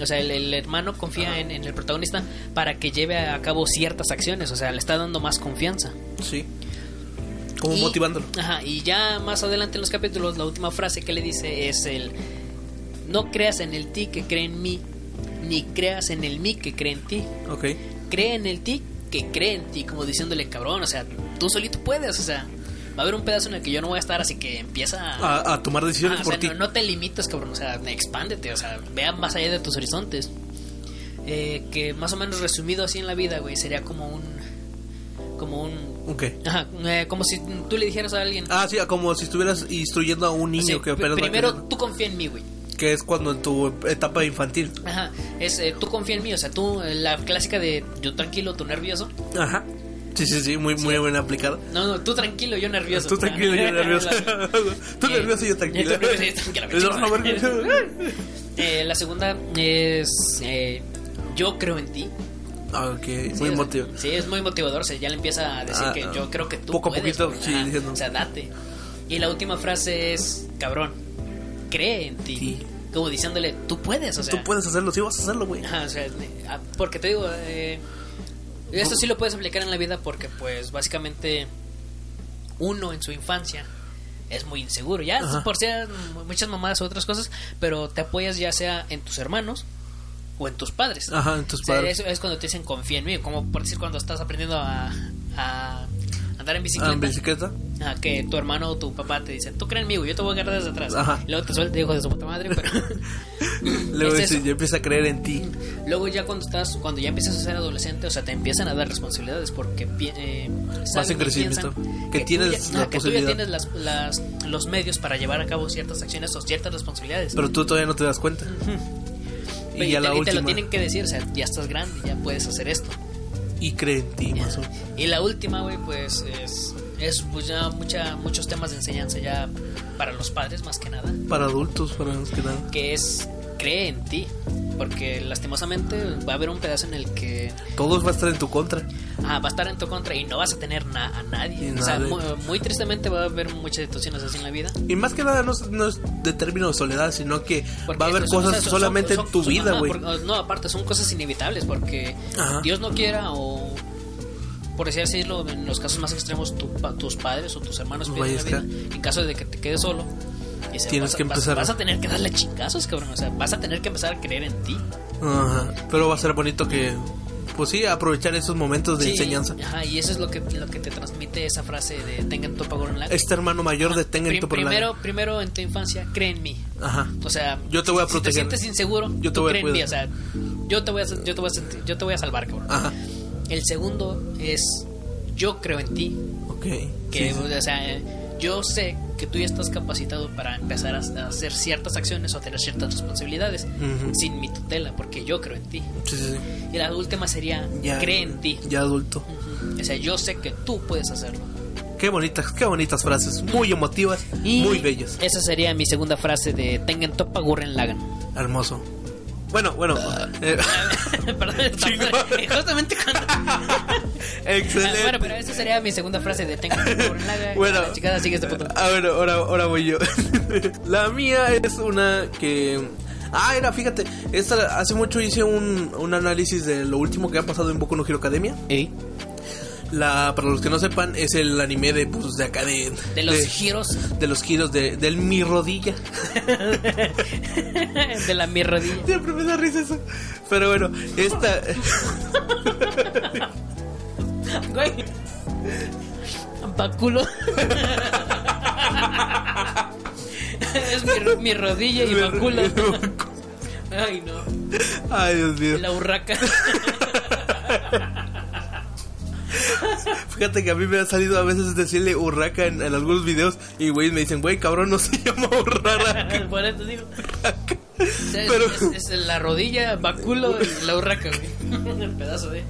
O sea, el, el hermano confía en, en el protagonista para que lleve a cabo ciertas acciones. O sea, le está dando más confianza. Sí. Como Y- motivándolo. Ajá, y ya más adelante en los capítulos, la última frase que le dice es el... No creas en el ti que cree en mí, ni creas en el mí que cree en ti. Ok. Cree en el ti que cree en ti, como diciéndole, cabrón, o sea, tú solito puedes, o sea, va a haber un pedazo en el que yo no voy a estar, así que empieza a... A, a tomar decisiones Ah, o por sea, ti. no, no te limites, cabrón, o sea, expándete, o sea, vea más allá de tus horizontes. Eh, que más o menos resumido así en la vida, güey, sería como un... Como un... Ok. Ajá, eh, como si tú le dijeras a alguien... Ah, sí, como si estuvieras instruyendo a un niño así, que apenas va primero creciendo. tú confía en mí, güey. Que es cuando en tu etapa infantil. Ajá, es eh, tú confía en mí, o sea, tú, eh, la clásica de yo tranquilo, tú nervioso. Ajá. Sí, sí, sí, muy, muy bien aplicado. No, no, tú tranquilo, yo nervioso. Tú tranquilo, yo nervioso. Tú Eh, nervioso y yo tranquilo. Eh, la segunda es eh, yo creo en ti. Ah, ok, Sí, muy o sea, motivado. Sí, es muy motivador. O sea, ya le empieza a decir Ah, que yo creo que tú Poco a poquito, sí, diciendo. O sea, date. Y la última frase es cabrón. Cree en ti. Sí. Como diciéndole, tú puedes, o sea. Tú puedes hacerlo, sí vas a hacerlo, güey. O sea, ah, porque te digo, eh, esto sí lo puedes aplicar en la vida porque pues básicamente uno en su infancia es muy inseguro, ya Ajá. por ser muchas mamadas u otras cosas, pero te apoyas ya sea en tus hermanos o en tus padres. Ajá, en tus O sea, padres. eso es cuando te dicen confía en mí, como por decir cuando estás aprendiendo a, a andar en bicicleta. Ah, en bicicleta. Ajá, que tu hermano o tu papá te dicen, tú crees en mí, güey, yo te voy a agarrar desde atrás. Ajá. Luego te suelta hijo de su puta madre, pero... Luego Es eso. ya empieza a creer en ti. Luego ya cuando estás, cuando ya empiezas a ser adolescente, o sea, te empiezan a dar responsabilidades porque eh, saben en crecimiento. Que tú tienes ya- la ajá, que tú ya tienes las, las- los medios para llevar a cabo ciertas acciones o ciertas responsabilidades. Pero tú todavía no te das cuenta. Pero Y y ya te, la y te lo tienen que decir, o sea, ya estás grande, ya puedes hacer esto. Y cree en ti, más o menos. Y la última, güey, pues es, es pues ya mucha, muchos temas de enseñanza ya para los padres más que nada, Para adultos, para más que nada. que es cree en ti. Porque lastimosamente va a haber un pedazo en el que Todos va a estar en tu contra. ah, va a estar en tu contra y no vas a tener na- a nadie. Y O sea, muy, muy tristemente va a haber muchas situaciones así en la vida. Y más que nada no, es- no es de término de soledad, sino que Porque va a haber son- cosas sea, son- solamente son- en tu son- vida, güey. no, aparte son cosas inevitables porque Ajá. Dios no quiera o por así decirlo, en los casos más extremos tu tus padres o tus hermanos pierden la vida. En caso de que te quedes solo, Tienes vas, a- que empezar. Vas, a tener que darle chingazos, cabrón. O sea, vas a tener que empezar a creer en ti. Ajá. Pero va a ser bonito que, pues sí, aprovechar esos momentos de Sí, enseñanza. Ajá, y eso es lo que, lo que te transmite esa frase de tengan tu en la Este hermano mayor de tenga en Prim- tu primero, primero en tu infancia, cree en mí. Ajá. O sea, Yo te voy a proteger. Si te sientes inseguro, Yo te voy a cree en mí. cuidar. O sea, yo te voy a, yo te voy a, sentir- yo te voy a salvar, cabrón. Ajá. El segundo es yo creo en ti. Ok. Que, Sí, sí. o sea, yo sé que tú ya estás capacitado para empezar a, hacer ciertas acciones o tener ciertas responsabilidades sin mi tutela, porque yo creo en ti. Sí, sí, sí. Y la última sería Ya, cree en ti. Ya adulto. O sea, yo sé que tú puedes hacerlo. Qué bonitas, qué bonitas frases, muy emotivas, Y muy bellas. Esa sería mi segunda frase de Tengan topa Gurren Lagan. Hermoso. Bueno, bueno. eh, Perdón, Chingón. justamente cuando. excelente. Bueno, pero esa sería mi segunda frase de Lagan. Bueno. La chicada sigue este punto. A ver, ahora, ahora voy yo. La mía es una que... Ah, era, fíjate, esta, hace mucho hice un, un análisis de lo último que ha pasado en Boku no Hero Academia. ¿Y? La, para los que no sepan, es el anime de, pues, de acá de... De los giros de los giros de, del mi rodilla. de la mi rodilla. Siempre me da risa eso. Pero bueno, esta... Güey. Baculo. es mi, mi rodilla y baculo. Ay, no. Ay, Dios mío. La urraca. Fíjate que a mí me ha salido a veces decirle urraca en, en algunos videos y güey me dicen, güey, cabrón, no se llama urrara. Por eso digo. Es- Pero- es, es la rodilla, baculo la urraca, güey. El pedazo de.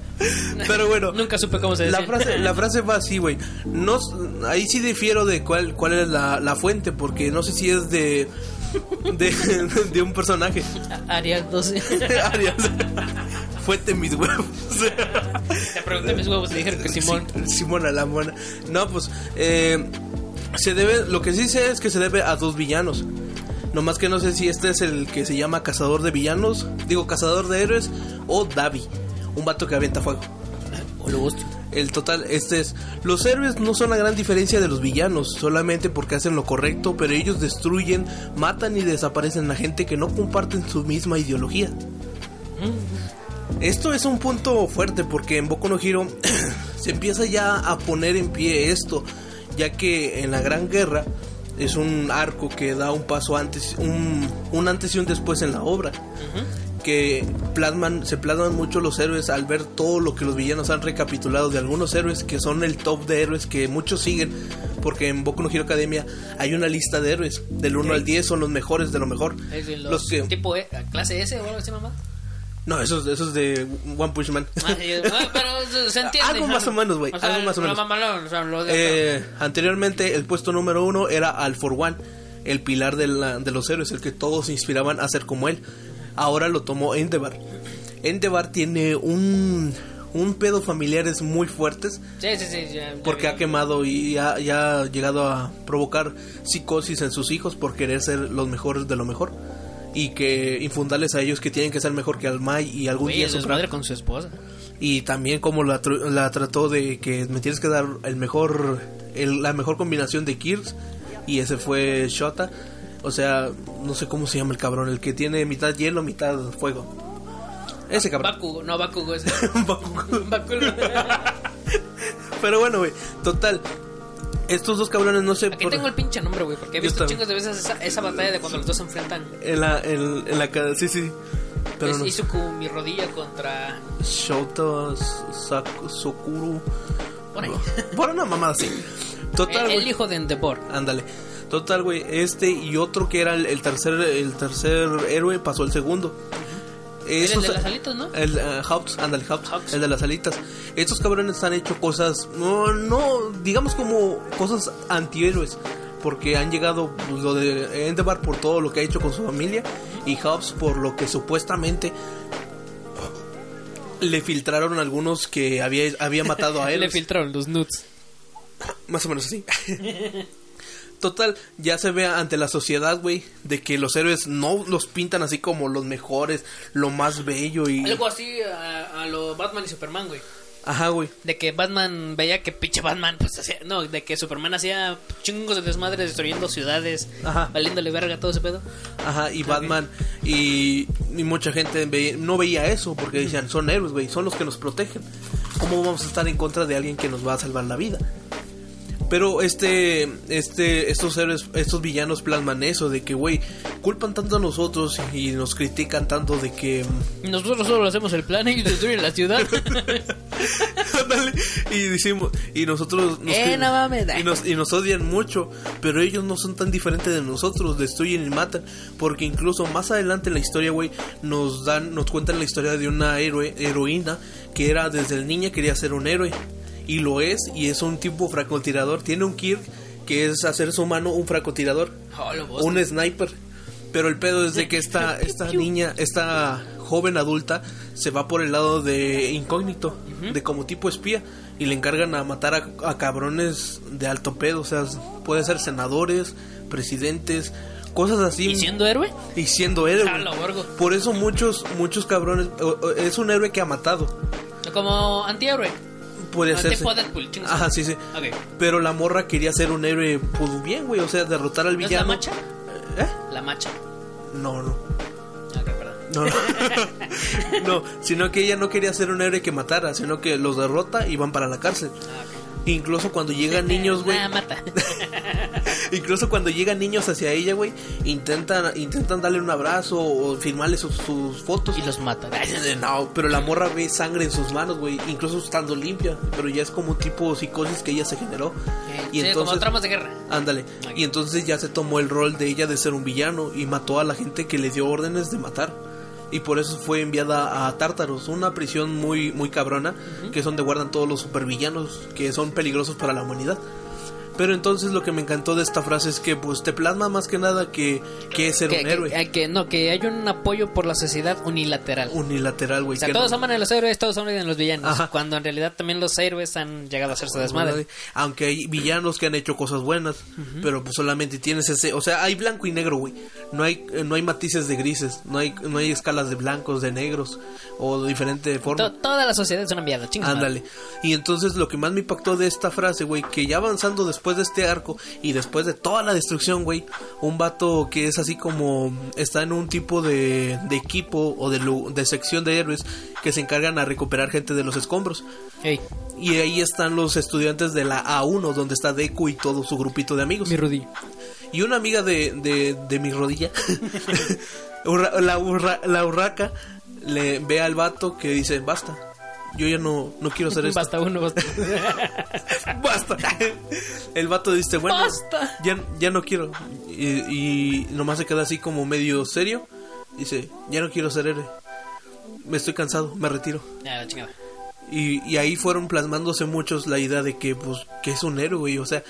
Pero bueno, Nunca supe cómo se decía. la frase, la frase va así, güey. No, ahí sí difiero de cuál, cuál es la, la fuente, porque no sé si es de, de, de un personaje. Arial 12. Arias. Fuente mis huevos. Te pregunté mis huevos y dijeron que Simón. Simón a la mona. No, pues eh, se debe, lo que sí sé es que se debe a dos villanos. Nomás que no sé si este es el que se llama cazador de villanos, digo cazador de héroes o Davi, un vato que avienta fuego. O lo. El total, este es, los héroes no son la gran diferencia de los villanos, solamente porque hacen lo correcto, pero ellos destruyen, matan y desaparecen a gente que no comparten su misma ideología. Esto es un punto fuerte porque en Boku no Hero se empieza ya a poner en pie esto, ya que en la Gran Guerra es un arco que da un paso antes, un, un antes y un después en la obra. Que plasman, se plasman mucho los héroes al ver todo lo que los villanos han recapitulado de algunos héroes que son el top de héroes que muchos siguen. Porque en Boku no Hero Academia hay una lista de héroes, del 1 al 10 son los mejores de lo mejor. Los, Los que- tipo E, clase S o algo así, mamá. No, esos, esos de One Punch Man. Ah, sí, ah, pero se entiende. Algo más o menos, güey, sea, algo más o menos. mamalón, o sea, lo de- Eh, anteriormente el puesto número uno era Al for One, el pilar de, la- de los héroes, el que todos se inspiraban a ser como él. Ahora lo tomó Endeavor. Endeavor tiene un, un pedo familiares muy fuertes Sí, sí, sí. ya- ya porque vi. ha quemado y ha, ya ha llegado a provocar psicosis en sus hijos por querer ser los mejores de lo mejor. Y que infundarles a ellos que tienen que ser mejor que al Mai y algún Güey, día es sufrir. madre con su esposa. Y también como la, la trató de que me tienes que dar el mejor, el- la mejor combinación de Kirks. Y ese fue Shota. O sea, no sé cómo se llama el cabrón, el que tiene mitad hielo, mitad fuego. Ese cabrón. Bakugo, no, Bakugo es. Bakugo. Bakugo. Pero bueno, güey, total. Estos dos cabrones no sé Aquí por- tengo el pinche nombre, güey, porque he visto chingos de veces esa, esa batalla de cuando los dos se enfrentan. en la en, en la ca- sí sí. Pero es no. Izuku, mi rodilla contra. Shota Sak- Sokuru. Por ahí. Por una mamada así. Total, el, hijo de Endeavor. Ándale. Total, güey, este y otro que era el, el tercer el tercer héroe pasó el segundo. El de las alitas, ¿no? El eh, Haups, ándale, Haups. el de las alitas. Estos cabrones han hecho cosas, no, no, digamos como cosas antihéroes. Porque han llegado pues, lo de Endeavor por todo lo que ha hecho con su familia. Y Haups por lo que supuestamente le filtraron algunos que había, había matado a él. Le filtraron los nuts. Más o menos así. Total, ya se ve ante la sociedad, güey, de que los héroes no los pintan así como los mejores, lo más bello y... Algo así a, a lo Batman y Superman, güey. Ajá, güey. De que Batman veía que pinche Batman, pues hacía. No, de que Superman hacía chingos de desmadres destruyendo ciudades, Ajá. valiéndole verga todo ese pedo. Ajá, y Batman y, y mucha gente ve- no veía eso porque decían, son héroes, güey, son los que nos protegen. ¿Cómo vamos a estar en contra de alguien que nos va a salvar la vida? Pero este, este, estos héroes, estos villanos plasman eso de que, güey, culpan tanto a nosotros y nos critican tanto de que Y nosotros solo hacemos el plan y destruyen la ciudad. Y decimos y nosotros nos, Eh, no mames. y nos y nos odian mucho pero ellos no son tan diferentes de nosotros destruyen y matan porque incluso más adelante en la historia güey nos dan nos cuentan la historia de una héroe heroína que era desde el niña quería ser un héroe y lo es, y es un tipo francotirador. Tiene un Kirk que es hacer su mano un francotirador, Oh, un sniper. Pero el pedo es de que esta, esta niña, esta joven adulta, se va por el lado de incógnito, de como tipo espía, y le encargan a matar a, a cabrones de alto pedo, o sea, puede ser senadores, presidentes, cosas así. ¿Y siendo héroe? Y siendo héroe. Por eso muchos, muchos cabrones, es un héroe que ha matado. Como antihéroe. Puede ser. tipo Deadpool, chingas. Ajá, sí, sí. Ok. Pero la morra quería ser un héroe, pues bien, güey, o sea, derrotar al ¿No es villano. la macha? ¿Eh? La macha. No, no. Perdón. No, no, sino que ella no quería ser un héroe que matara, sino que los derrota y van para la cárcel. Ah, ok. Incluso cuando llegan niños, güey, mata. incluso cuando llegan niños hacia ella, güey, intentan intentan darle un abrazo o firmarle sus, sus fotos. y los mata. No, pero la morra ve sangre en sus manos, güey, incluso estando limpia, pero ya es como un tipo psicosis que ella se generó. Y Sí, entonces como tramas de guerra. Ándale. Y entonces ya se tomó el rol de ella de ser un villano y mató a la gente que le dio órdenes de matar. Y por eso fue enviada a Tártaros, una prisión muy muy cabrona, que es donde guardan todos los supervillanos que son peligrosos para la humanidad. Pero entonces lo que me encantó de esta frase es que pues te plasma más que nada que, que es ser Que, un que- héroe. que- que no, que hay un apoyo por la sociedad unilateral. Unilateral, güey. o sea, todos no- aman a los héroes, todos aman a los villanos. Ajá. Cuando en realidad también los héroes han llegado a hacerse desmadre. Aunque hay villanos que han hecho cosas buenas, pero pues solamente tienes ese, o sea, hay blanco y negro, güey. No hay eh, no hay matices de grises, no hay no hay escalas de blancos, de negros o de diferente forma. To- toda la sociedad es una mierda, chingas. Ándale. Y entonces lo que más me impactó de esta frase, güey, que ya avanzando después de este arco y después de toda la destrucción, güey, un vato que es así como está en un tipo de, de equipo o de, sección de héroes que se encargan a recuperar gente de los escombros. Y ahí están los estudiantes de la A1, donde está Deku y todo su grupito de amigos. mi Rudy. Y una amiga de, de, de mi rodilla, la, urra- la urraca, le ve al vato que dice, basta, yo ya no, no quiero hacer esto. Basta uno, basta. Basta. El vato dice, bueno, Basta. Ya, ya no quiero. Y, y nomás se queda así como medio serio. Dice, ya no quiero ser héroe. Me estoy cansado, me retiro. Ya, la chingada. Y, y ahí fueron plasmándose muchos la idea de que, pues, que es un héroe, güey. O sea,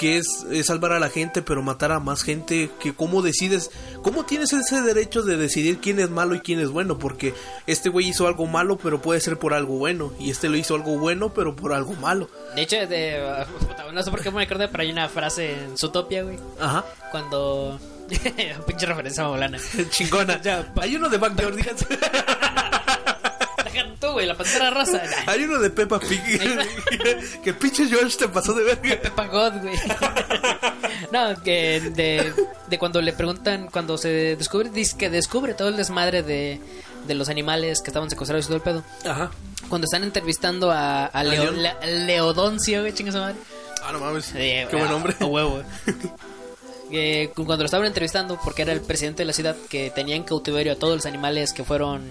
que es, es salvar a la gente, pero matar a más gente. Que cómo decides, cómo tienes ese derecho de decidir quién es malo y quién es bueno. Porque este güey hizo algo malo, pero puede ser por algo bueno. Y este lo hizo algo bueno, pero por algo malo. De hecho, de, no sé por qué me acordé, pero hay una frase en Zootopia, güey. Ajá. Cuando. Pinche referencia maulana. Chingona. Ya, Hay uno de Backyard, díganse. Güey, la pantera rosa. Hay uno de Peppa Pig. que pinche George te pasó de verga. Peppa God, güey. no, que de, de cuando le preguntan, cuando se descubre, dice que descubre todo el desmadre de, de los animales que estaban secuestrados y todo el pedo. Ajá. Cuando están entrevistando a, a Leo-. Le- Leodoncio, güey, chinga su madre. Ah, no mames. Eh, Qué buen a- hombre. A huevo. Eh, cuando lo estaban entrevistando, porque era el presidente de la ciudad, que tenía en cautiverio a todos los animales que fueron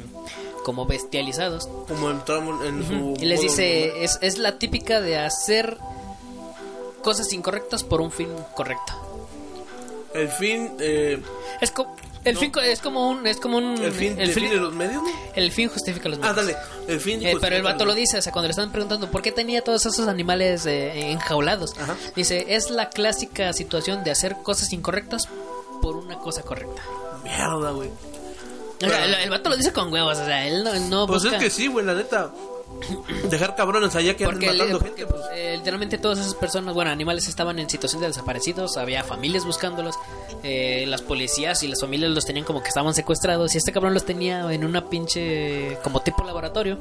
como bestializados. Como entramos en su. Y les dice, es, es la típica de hacer cosas incorrectas por un fin correcto. El fin. Eh, Es como el No. fin es como un es como un el fin el fin, define los medios, ¿no? el fin justifica los medios. Ah, dale. El fin. Eh, pero el vato lo dice, o sea, cuando le están preguntando por qué tenía todos esos animales eh, enjaulados, Ajá. dice, es la clásica situación de hacer cosas incorrectas por una cosa correcta. Mierda, güey. O sea, el, el vato lo dice con huevos, o sea, él no, no Pues busca... es que sí, güey, la neta. Dejar cabrones allá que Porque, matando gente. Pues. eh, literalmente todas esas personas, bueno, animales estaban en situación de desaparecidos, había familias buscándolos, eh, las policías y las familias los tenían como que estaban secuestrados y este cabrón los tenía en una pinche como tipo laboratorio,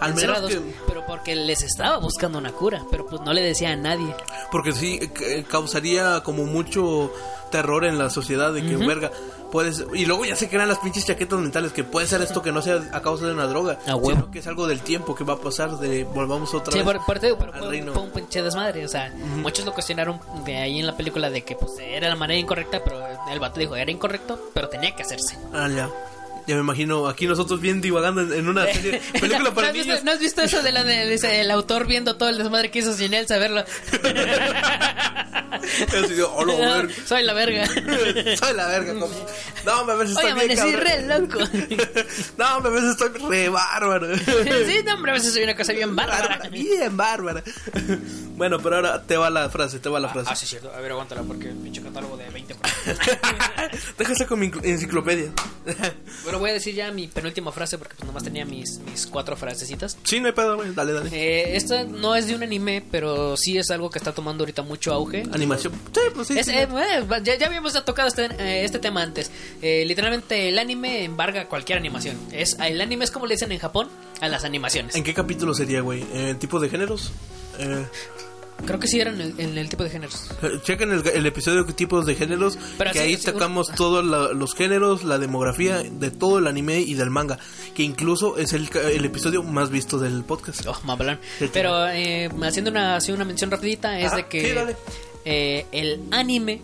Al menos que. pero porque les estaba buscando una cura, pero pues no le decía a nadie. Porque sí, eh, causaría como mucho terror en la sociedad de que, verga, puedes... Y luego ya se crean las pinches chaquetas mentales, que puede ser esto que no sea a causa de una droga, A huevo. sino que es algo del tiempo que va a pasar, de volvamos otra Sí, vez por, por digo, pero al fue, reino. fue un pinche desmadre, o sea, muchos lo cuestionaron de ahí en la película de que pues era la manera incorrecta, pero el vato dijo, era incorrecto, pero tenía que hacerse. Ah, ya. Ya me imagino aquí nosotros bien divagando en, en una serie, película ¿No para has, visto, niños. ¿No has visto eso de la de, dice, el autor viendo todo el desmadre que hizo sin él saberlo? De, "Oh, la verga". Soy la verga. Soy la verga. como- No, veces Oye, estoy bien amanecí re loco. No, a veces estoy re bárbaro. sí, no, hombre, a veces soy una cosa bien bárbara. Bárbara, bien bárbara. Bueno, pero ahora te va la frase, te va la frase. Ah, sí, cierto. A ver, aguántala porque pinche catálogo de 20. Déjase con mi encicl- enciclopedia. Bueno, voy a decir ya mi penúltima frase porque pues nomás tenía mis, mis cuatro frasecitas. Sí, no hay pedo, güey. Dale, dale. Eh, esta no es de un anime, pero sí es algo que está tomando ahorita mucho auge. Animación. Sí, pues sí. Es- sí. eh, ya, ya habíamos tocado este, eh, este tema antes. Eh, literalmente el anime embarga cualquier animación. Es, el anime es como le dicen en Japón a las animaciones. ¿En qué capítulo sería, güey? ¿En tipo de géneros? Eh, Creo que sí era en el, en el tipo de géneros. eh, chequen el, el episodio de tipos de géneros, Pero que ahí sí, sacamos un- todos la- los géneros, la demografía de todo el anime y del manga, que incluso es el, el episodio más visto del podcast. Oh, Pero eh, haciendo una, así una mención rapidita es Ah, de que sí, dale. eh, el anime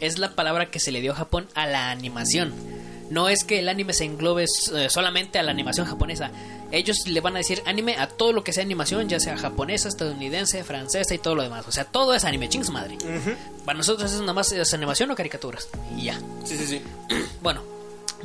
es la palabra que se le dio a Japón a la animación. No es que el anime se englobe eh, solamente a la animación japonesa. Ellos le van a decir anime a todo lo que sea animación, ya sea japonesa, estadounidense, francesa y todo lo demás. O sea, todo es anime, chings madre. Para nosotros es nada más es animación o caricaturas. Y ya. Sí, sí, sí. Bueno,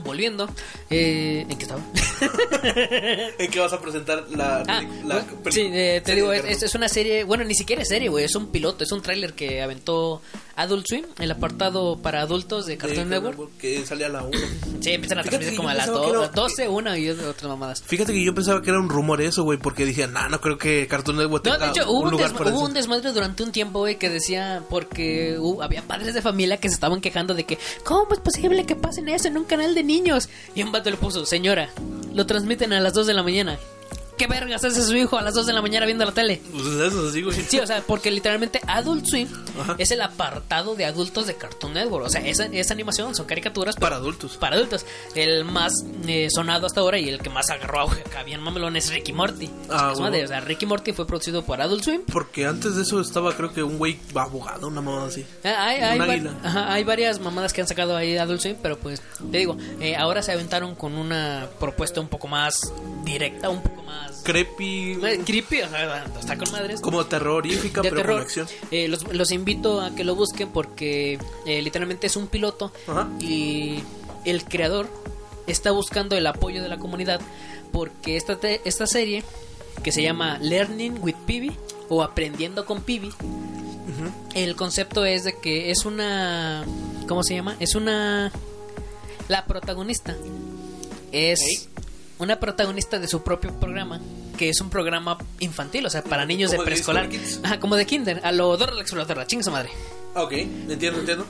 volviendo. eh, ¿En qué estaba? ¿En qué vas a presentar la, Ah, la peli- sí, eh, te digo, es, es una serie, bueno, ni siquiera es serie, güey, es un piloto, es un tráiler que aventó Adult Swim, el apartado para adultos de Cartoon De Network. Que salía a la 1. Sí, empiezan a transmitir como a las pensaba que do- era- 12, una y otras mamadas. Fíjate que yo pensaba que era un rumor eso, güey, porque dije, nah, no creo que Cartoon Network No, tenga de hecho, hubo un lugar para hubo eso. un desmadre durante un tiempo, güey, que decía, porque había padres de familia que se estaban quejando de que, ¿cómo es posible que pasen eso en un canal de niños? Y un vato le puso, señora, lo transmiten a las 2 de la mañana. ¿Qué vergas hace su hijo a las 2 de la mañana viendo la tele? Pues eso sí, güey. Sí, o sea, porque literalmente Adult Swim Ajá. es el apartado de adultos de Cartoon Network. O sea, esa, esa animación son caricaturas Para adultos. para adultos. El más eh, sonado hasta ahora y el que más agarró auge acá bien mamelón es Ricky Morty. Ah, Es madre, bueno. O sea, Ricky Morty fue producido por Adult Swim. Porque antes de eso estaba, creo que un güey abogado, una mamá así. Eh, Hay, hay, Un va- águila. ajá, hay varias mamadas que han sacado ahí de Adult Swim, pero pues te digo, eh, ahora se aventaron con una propuesta un poco más directa, un poco más Creepy, creepy, o sea, está con madres. como terrorífica, de pero terror. con acción. Eh, los, los invito a que lo busquen porque eh, literalmente es un piloto Ajá. y el creador está buscando el apoyo de la comunidad porque esta, te- esta serie que se llama Learning with Pibi o Aprendiendo con Pibi, el concepto es de que es una... ¿Cómo se llama? Es una... La protagonista es una protagonista de su propio programa, que es un programa infantil, o sea, para niños de preescolar. Ajá, como de kinder, a lo Dora la exploradora, chinga su madre. Ok, entiendo, entiendo.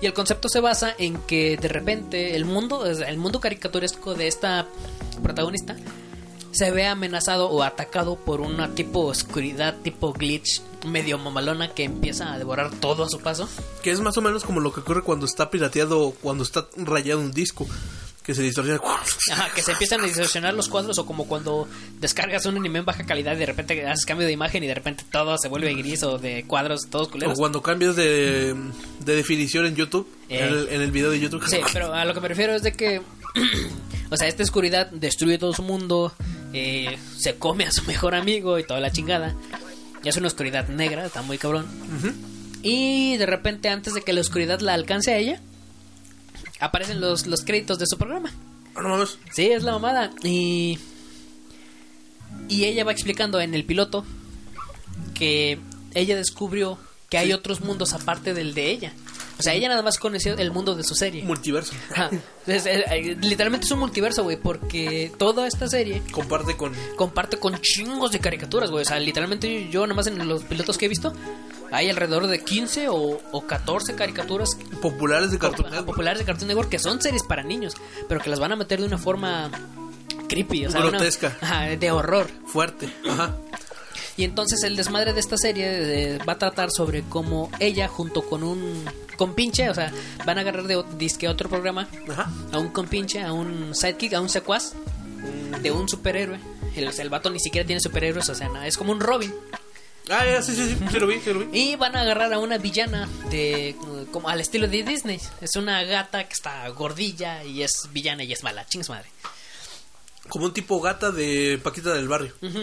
Y el concepto se basa en que de repente el mundo, o el mundo caricaturesco de esta protagonista se ve amenazado o atacado por una tipo oscuridad, tipo glitch medio mamalona que empieza a devorar todo a su paso. Que es más o menos como lo que ocurre cuando está pirateado, cuando está rayado un disco, que se distorsiona. Ajá, que se empiezan a distorsionar los cuadros o como cuando descargas un anime en baja calidad y de repente haces cambio de imagen y de repente todo se vuelve gris o de cuadros todos O culeros. cuando cambias de, de definición en YouTube, Eh. en, el, en el video de YouTube. Sí, pero a lo que me refiero es de que, o sea, esta oscuridad destruye todo su mundo, eh, se come a su mejor amigo y toda la chingada. Ya es una oscuridad negra, está muy cabrón. Y de repente, antes de que la oscuridad la alcance a ella, aparecen los, los créditos de su programa. Ah, no. Sí, es la mamada. Y. Y ella va explicando en el piloto que ella descubrió que hay Sí. otros mundos aparte del de ella. O sea, ella nada más conoció el mundo de su serie. Multiverso. Ajá. Es- eh, literalmente es un multiverso, güey, porque toda esta serie Comparte con. comparte con chingos de caricaturas, güey. O sea, literalmente yo nomás en los pilotos que he visto hay alrededor de 15 o, o 14 caricaturas Populares de Cartoon pop- Network. populares de Cartoon Network que son series para niños, pero que las van a meter de una forma creepy, o sea, Grotesca. de horror. Fuerte. Ajá. Y entonces el desmadre de esta serie eh, va a tratar sobre cómo ella junto con un compinche, o sea, van a agarrar de disque otro programa Ajá. a un compinche, a un sidekick, a un secuaz de un superhéroe. El, el vato ni siquiera tiene superhéroes, o sea, nada, es como un Robin. Ah, ya, sí, sí, sí. Sí lo vi, sí lo vi. Y van a agarrar a una villana de como al estilo de Disney. Es una gata que está gordilla y es villana y es mala. Chingas madre. Como un tipo gata de Paquita del Barrio. Ujú.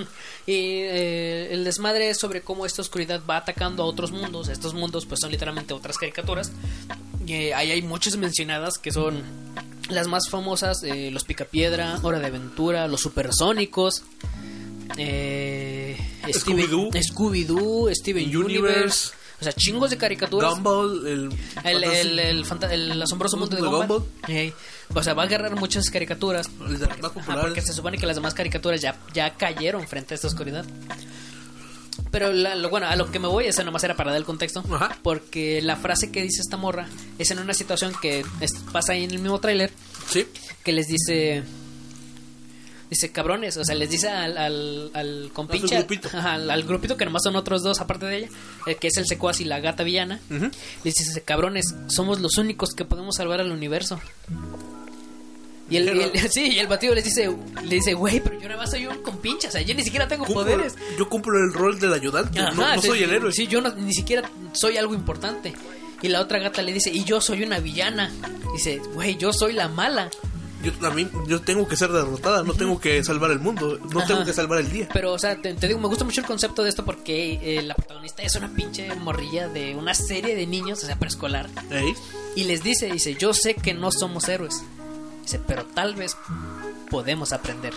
Y eh, el desmadre es sobre cómo esta oscuridad va atacando a otros mundos. Estos mundos pues son literalmente otras caricaturas. Eh, ahí hay muchas mencionadas que son las más famosas. eh, los Picapiedra, Hora de Aventura, Los Supersónicos. Eh, Scooby-Doo. Scooby-Doo, Steven Universe. Universe. O sea, chingos de caricaturas. Gumball, el... El, el, el, fanta- el asombroso mundo de Gumball. O sea, va a agarrar muchas caricaturas. Más Ajá, porque se supone que las demás caricaturas ya, ya cayeron frente a esta oscuridad. Pero la- lo, bueno, a lo que me voy, esa nomás era para dar el contexto. Ajá. Porque la frase que dice esta morra es en una situación que es- pasa ahí en el mismo tráiler. Sí. Que les dice. Dice, cabrones, o sea, les dice al, al, al compinche, A su grupito. al, al grupito que nomás son otros dos aparte de ella, eh, que es el secuaz y la gata villana. Les dice, cabrones, somos los únicos que podemos salvar al universo. Y el, y el- sí, y el batido les dice, le dice, güey, pero yo nada más soy un compinche, o sea, yo ni siquiera tengo Cumplo- poderes. yo cumplo el rol del ayudante. no, Ajá, no sí, soy el héroe. Sí, yo no- ni siquiera soy algo importante. Y la otra gata le dice, y yo soy una villana. Dice, güey, yo soy la mala. Yo, mí, yo tengo que ser derrotada, no tengo que salvar el mundo, no Ajá. tengo que salvar el día. Pero, o sea, te, te digo, me gusta mucho el concepto de esto porque eh, la protagonista es una pinche morrilla de una serie de niños, o sea, preescolar. Y les dice, dice, yo sé que no somos héroes. Dice, pero tal vez podemos aprender.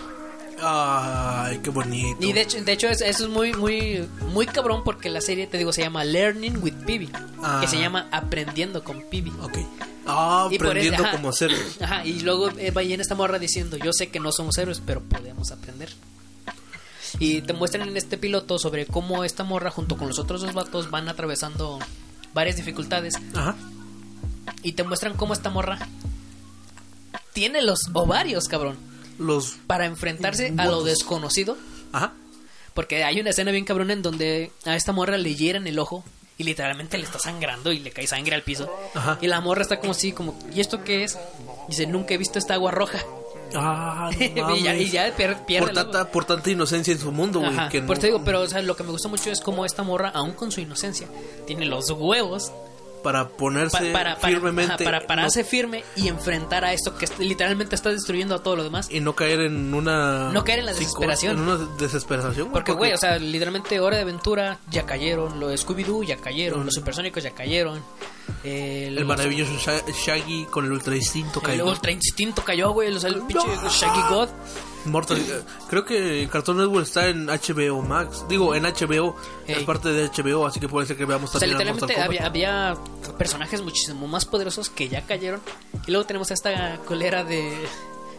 Ay, qué bonito. Y de hecho, de hecho es- eso es muy, muy, muy cabrón porque la serie, te digo, se llama Learning with Pibi. Ah. Que se llama Aprendiendo con Pibi. Ok. Ah, Y por aprendiendo ajá. cómo hacer. Ajá, y luego eh, va en esta morra diciendo, yo sé que no somos héroes, pero podemos aprender. Y te muestran en este piloto sobre cómo esta morra junto con los otros dos vatos van atravesando varias dificultades. Ajá. Y te muestran cómo esta morra tiene los ovarios, cabrón. Los. Para enfrentarse a lo desconocido. Ajá. Porque hay una escena bien cabrón en donde a esta morra le hieran el ojo y literalmente le está sangrando y le cae sangre al piso. Ajá. Y la morra está como así, como, ¿y esto qué es? Dice, nunca he visto esta agua roja. Ah, no y, ya, y ya pierde por, tanta, por tanta inocencia en su mundo, güey. Que por no- eso digo, pero o sea, lo que me gusta mucho es como esta morra, aún con su inocencia, tiene los huevos Para pa- ponerse para, para, firmemente. para pararse no- firme y enfrentar a esto que literalmente está destruyendo a todo lo demás. y no caer en una. No caer en la desesperación. En una desesperación, Porque, güey, o sea, literalmente Hora de Aventura ya cayeron, los Scooby-Doo ya cayeron, los Supersónicos ya cayeron. El los- maravilloso Sha- Shaggy con el ultra instinto El cayó. Ultra Instinto cayó, güey, o sea, el pinche Shaggy God. Mortal, eh, creo que Cartoon Network está en HBO Max. Digo, en HBO. Es Ey. parte de HBO, así que puede ser que veamos O sea, también a Mortal literalmente había, había personajes muchísimo más poderosos que ya cayeron. Y luego tenemos esta colera de,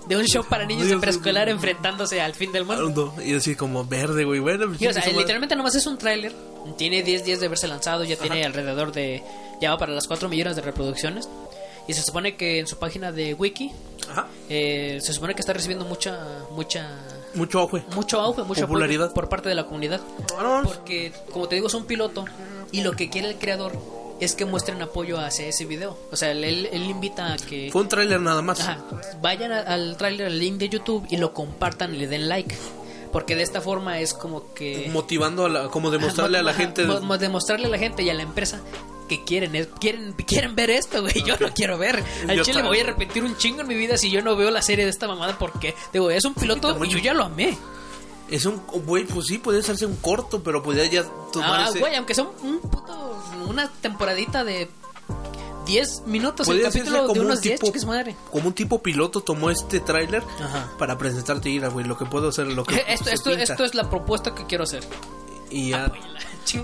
de un show para niños de preescolar enfrentándose al fin del mundo. Y decir como verde, güey. Bueno, Y, o sea, literalmente nomás es un tráiler. Tiene 10 días de haberse lanzado, ya tiene alrededor de... Ya va para las 4 millones de reproducciones. Y se supone que en su página de Wiki Ajá. eh, se supone que está recibiendo mucha mucha Mucho auge. mucho auge, mucha Popularidad. por parte de la comunidad. Ah, no, no. Porque, como te digo, es un piloto y lo que quiere el creador es que muestren apoyo hacia ese video. O sea, él, él invita a que Fue un tráiler nada más. ajá, vayan a- al tráiler, al link de YouTube y lo compartan y le den like. Porque de esta forma es como que... Motivando a la, como demostrarle a la Ajá, gente. mo- mo- demostrarle a la gente y a la empresa que quieren es- quieren quieren ver esto, güey. Yo no quiero ver. Al Yo chile me voy a arrepentir un chingo en mi vida si yo no veo la serie de esta mamada porque digo, es un piloto y yo ya lo amé. Es un. Güey, pues sí, podría hacerse un corto, pero podría ya tomar Ah, ese- güey, aunque sea un, un puto una temporadita de 10 minutos el capítulo de como un unos 10, tipo- chicas madre. Como un tipo piloto tomó este tráiler para presentarte y ir, güey, lo que puedo hacer, lo que Esto, esto, pinta. esto es la propuesta que quiero hacer. Y ya.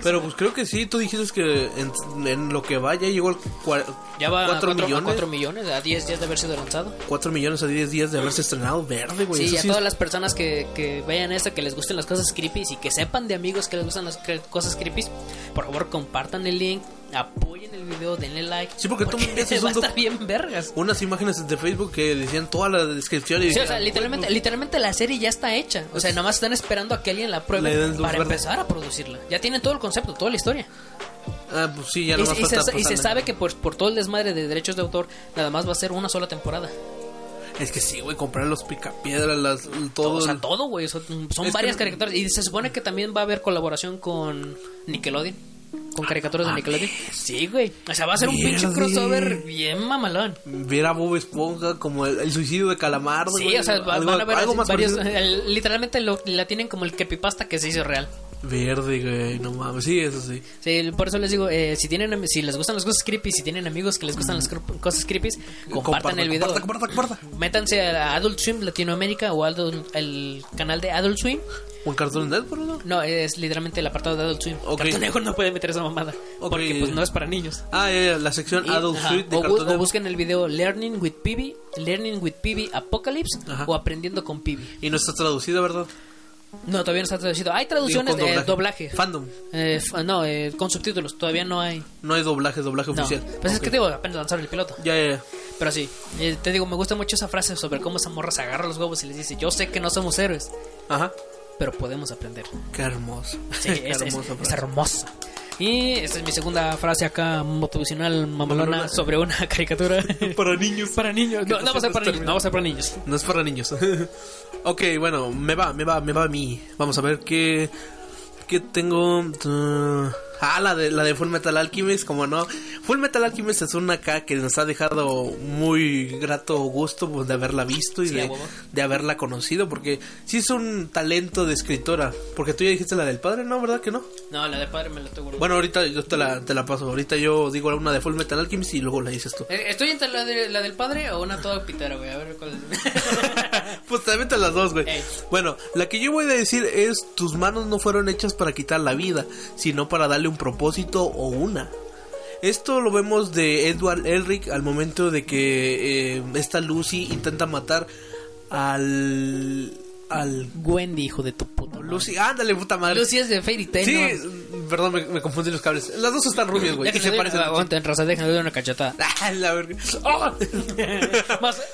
Pero pues creo que sí, tú dijiste que en, en lo que va ya llegó el cua- Ya va 4 a 4 millones. millones. millones, a 10 días de haber sido lanzado. 4 millones a 10 días de haberse estrenado verde, güey. Sí, Eso a sí todas es- las personas que, que vean esto, que les gusten las cosas creepy y que sepan de amigos que les gustan las cosas creepy, por favor compartan el link, apoyen el video, denle like. Sí, porque tú me va a estar bien vergas. unas imágenes de Facebook que decían toda la descripción y Sí, o sea, literalmente, literalmente la serie ya está hecha. O sea, nada más están esperando a que alguien la pruebe para empezar a producirla. Ya tienen todo el concepto, toda la historia. Ah, pues sí, ya Y, no más y se, y se sabe que por, por todo el desmadre de derechos de autor, nada más va a ser una sola temporada. Es que sí, güey, comprar los picapiedras, las, todo. o sea, todo, güey. Son, varias que- caricaturas. Y se supone que también va a haber colaboración con Nickelodeon. Con caricaturas de Nickelodeon. Sí, güey. O sea, va a ser un pinche crossover bien mamalón. Ver a Bob Esponja como el, el suicidio de Calamardo. Sí, güey, o sea, va- algo- van a ver algo así más varios. el- literalmente lo, la tienen como el creepypasta que se hizo real. Verde, güey, no mames. Sí, eso sí. Sí, por eso les digo, eh, si tienen si les gustan las cosas creepy, si tienen amigos que les gustan las cosas creepy, compartan el video. Comparta, comparta, comparta. Métanse a Adult Swim Latinoamérica o Adult- el canal de Adult Swim. ¿O en Cartoon Network, no? No, es literalmente el apartado de Adult Swim. Ok. Cartoon Network no puede meter esa mamada. Ok. Porque pues no es para niños. Ah, ya, ya, la sección Y- Adult ajá, Suite de o, Cartoon o busquen el video Learning with Pibi, Learning with Pibi Apocalypse Ajá. o Aprendiendo con Pibi. Y no está traducido, ¿verdad? No, todavía no está traducido. Hay Digo, traducciones con de doblaje. Fandom. Eh, f- no, eh, con subtítulos. Todavía no hay. No hay doblaje, doblaje No. oficial. Pues es Ok. que digo, apenas lanzaron el piloto. Ya, ya, ya. Pero sí, eh, te digo, me gusta mucho esa frase sobre cómo esa morra se agarra los huevos y les dice: Yo sé que no somos héroes, Ajá. pero podemos aprender. Qué hermoso. Sí, Qué es, es- hermosa es hermosa. Y esta es mi segunda frase acá motivacional mamalona sobre una caricatura Para niños. para niños. No, no va a ser para niños, no va a ser para niños. No es para niños. ok, bueno, me va, me va, me va a mí. Vamos a ver qué. ¿Qué tengo? Uh, ah, la de, la de Full Metal Alchemist, como no. Full Metal Alchemist es una acá que nos ha dejado muy grato gusto pues, de haberla visto y Sí, de, de haberla conocido, porque sí es un talento de escritora. Porque tú ya dijiste la del padre, ¿no? ¿Verdad que no? No, la de padre me la guardando. Bueno, ahorita yo te la, te la paso. Ahorita yo digo una de Full Metal Alchemist y luego la dices tú. Eh, ¿Estoy entre la, de- la del padre o una toda pitera, güey? A ver cuál es. Pues también te las dos, güey. Ey. Bueno, la que yo voy a decir es: tus manos no fueron hechas para quitar la vida, sino para darle un propósito o una. Esto lo vemos de Edward Elric al momento de que eh, esta Lucy intenta matar al. al. Wendy, hijo de tu puta. madre. Lucy, ándale, puta madre. Lucy es de Fairy Tail. Sí, ¿no? perdón, me, me confundí los cables. Las dos están rubias, güey. Déjale se parecen. aguanta, en raza, dar una cachetada. Ah, la verga. ¡Oh! Más.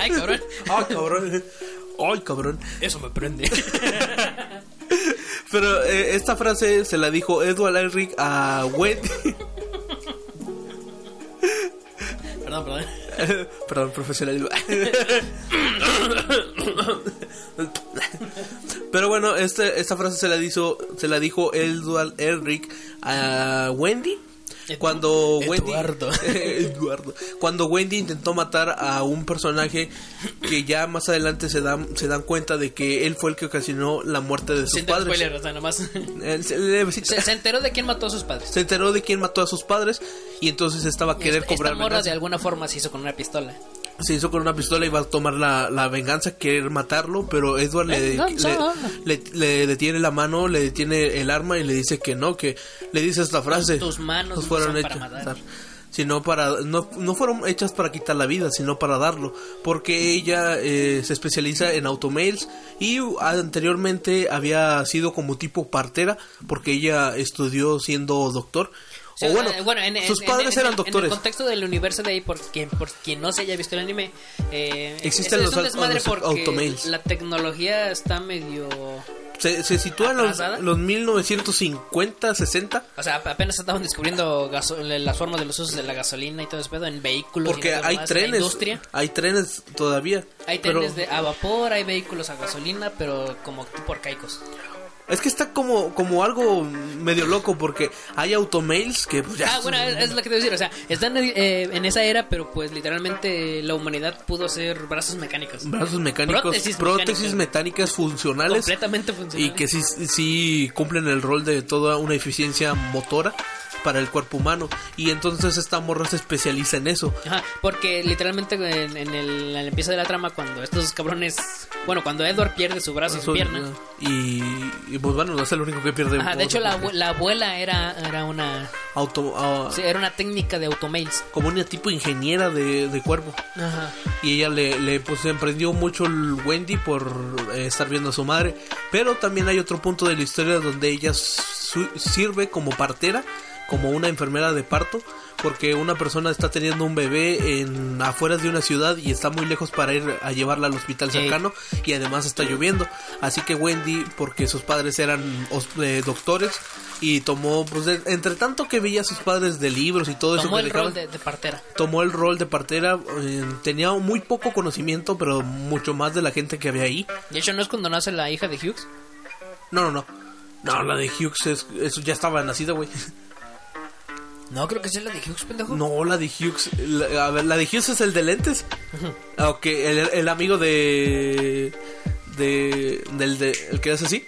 Ay, cabrón. Ay, cabrón. Ay, cabrón. Eso me prende. Pero eh, esta frase se la dijo Edward Elric a Wendy. perdón, perdón. Perdón, profesionalismo. Pero bueno, este, esta frase se la dijo, se la dijo Edward Elric a Wendy. Cuando. Wendy Eduardo. cuando Wendy intentó matar a un personaje que ya más adelante se dan se dan cuenta de que él fue el que ocasionó la muerte de sus Sin padres. spoiler, o sea, nomás. Eh, se- enteró de quién mató a sus padres. se enteró de quién mató a sus padres y entonces estaba a querer esta, cobrar esta morra de alguna forma se hizo con una pistola. Se hizo con una pistola y va a tomar la, la venganza, querer matarlo, pero Edward le, Venganza. le, le- le detiene la mano, le detiene el arma y le dice que no, que le dice esta frase. Tus manos "Pues no fueron son para hechas matar". sino para no, no fueron hechas para quitar la vida, sino para darlo, porque ella eh, se especializa en automails y anteriormente había sido como tipo partera, porque ella estudió siendo doctor. O bueno, eh, bueno, en- en- sus en- padres en- eran En doctores. el contexto del universo de ahí, por quien, por quien no se haya visto el anime, eh, Existen es, los es los porque automails. la tecnología está medio... Se, se sitúa en los, los 1950, 60. O sea, apenas estaban descubriendo gaso- las formas de los usos de la gasolina y todo eso, pedo en vehículos. y Porque lo hay en la trenes, industria. hay trenes todavía. Hay pero trenes de, a vapor, hay vehículos a gasolina, pero como tipo arcaicos. Es que está como, como algo medio loco porque hay automails que pues, ya Ah, bueno, es, es lo que te voy a decir. O sea, están eh, en esa era, pero pues literalmente la humanidad pudo hacer brazos mecánicos. brazos mecánicos, Prótesis prótesis, mecánicas. funcionales Completamente funcional. y que sí, sí cumplen el rol de toda una eficiencia motora para el cuerpo humano. Y entonces esta morra se especializa en eso. Ajá, porque literalmente en, en el, en el empieza de la trama, cuando estos cabrones. Bueno, cuando Edward pierde su brazo y su pierna. Y, y, pues bueno, no es el único que pierde. Ajá, de hecho, la, la abuela era, era una. auto, ah, sí, era una técnica de automails. como una tipo ingeniera de, de cuerpo. Ajá. y ella le, le pues emprendió mucho el Wendy por eh, estar viendo a su madre pero también hay otro punto de la historia donde ella su- sirve como partera como una enfermera de parto porque una persona está teniendo un bebé en afueras de una ciudad y está muy lejos para ir a llevarla al hospital Ey. cercano y además está lloviendo. Así que Wendy, porque sus padres eran eh, doctores y tomó, pues de- entre tanto que veía a sus padres de libros y todo eso Tomó el rol de, de partera. tomó el rol de partera, eh, tenía muy poco conocimiento, pero mucho más de la gente que había ahí. De hecho, ¿no es cuando nace la hija de Hughes? No, no, no. No, la de Hughes es, eso ya estaba nacida, güey. No, creo que sea la de Hughes, pendejo. No, la de Hughes. la- a ver, la de Hughes es el de lentes. Ok, el, el amigo de. de. del de. el que hace así.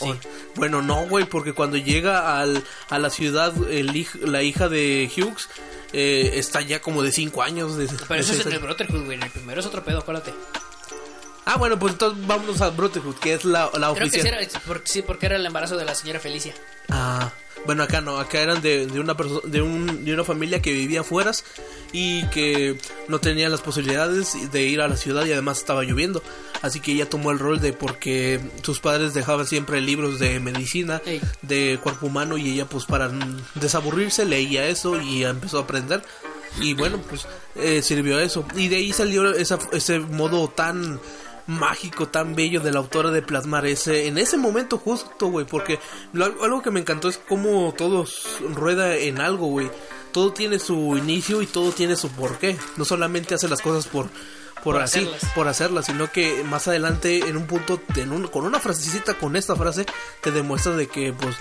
Sí. Bueno, no, güey, porque cuando llega al, a la ciudad, el la hija de Hughes eh, está ya como de 5 años. De, Pero de eso es en el. Brotherhood, güey. En el primero es otro pedo, acuérdate. Ah, bueno, pues entonces vámonos a Brotherhood, que es la, la Creo que era, sí, porque era el embarazo de la señora Felicia. Ah, bueno, acá no, acá eran de, de una de, un, de una familia que vivía afuera y que no tenía las posibilidades de ir a la ciudad y además estaba lloviendo. Así que ella tomó el rol de porque sus padres dejaban siempre libros de medicina, Ey. de cuerpo humano y ella pues para desaburrirse leía eso y empezó a aprender. Y bueno, pues eh, sirvió a eso. Y de ahí salió esa, ese modo tan mágico, tan bello de la autora de plasmar ese en ese momento justo, güey, porque lo- algo que me encantó es cómo todo rueda en algo, güey. Todo tiene su inicio y todo tiene su porqué. No solamente hace las cosas por por, Por así, hacerlas. por hacerlas, sino que más adelante en un punto en un- con una frasecita con esta frase te demuestra de que pues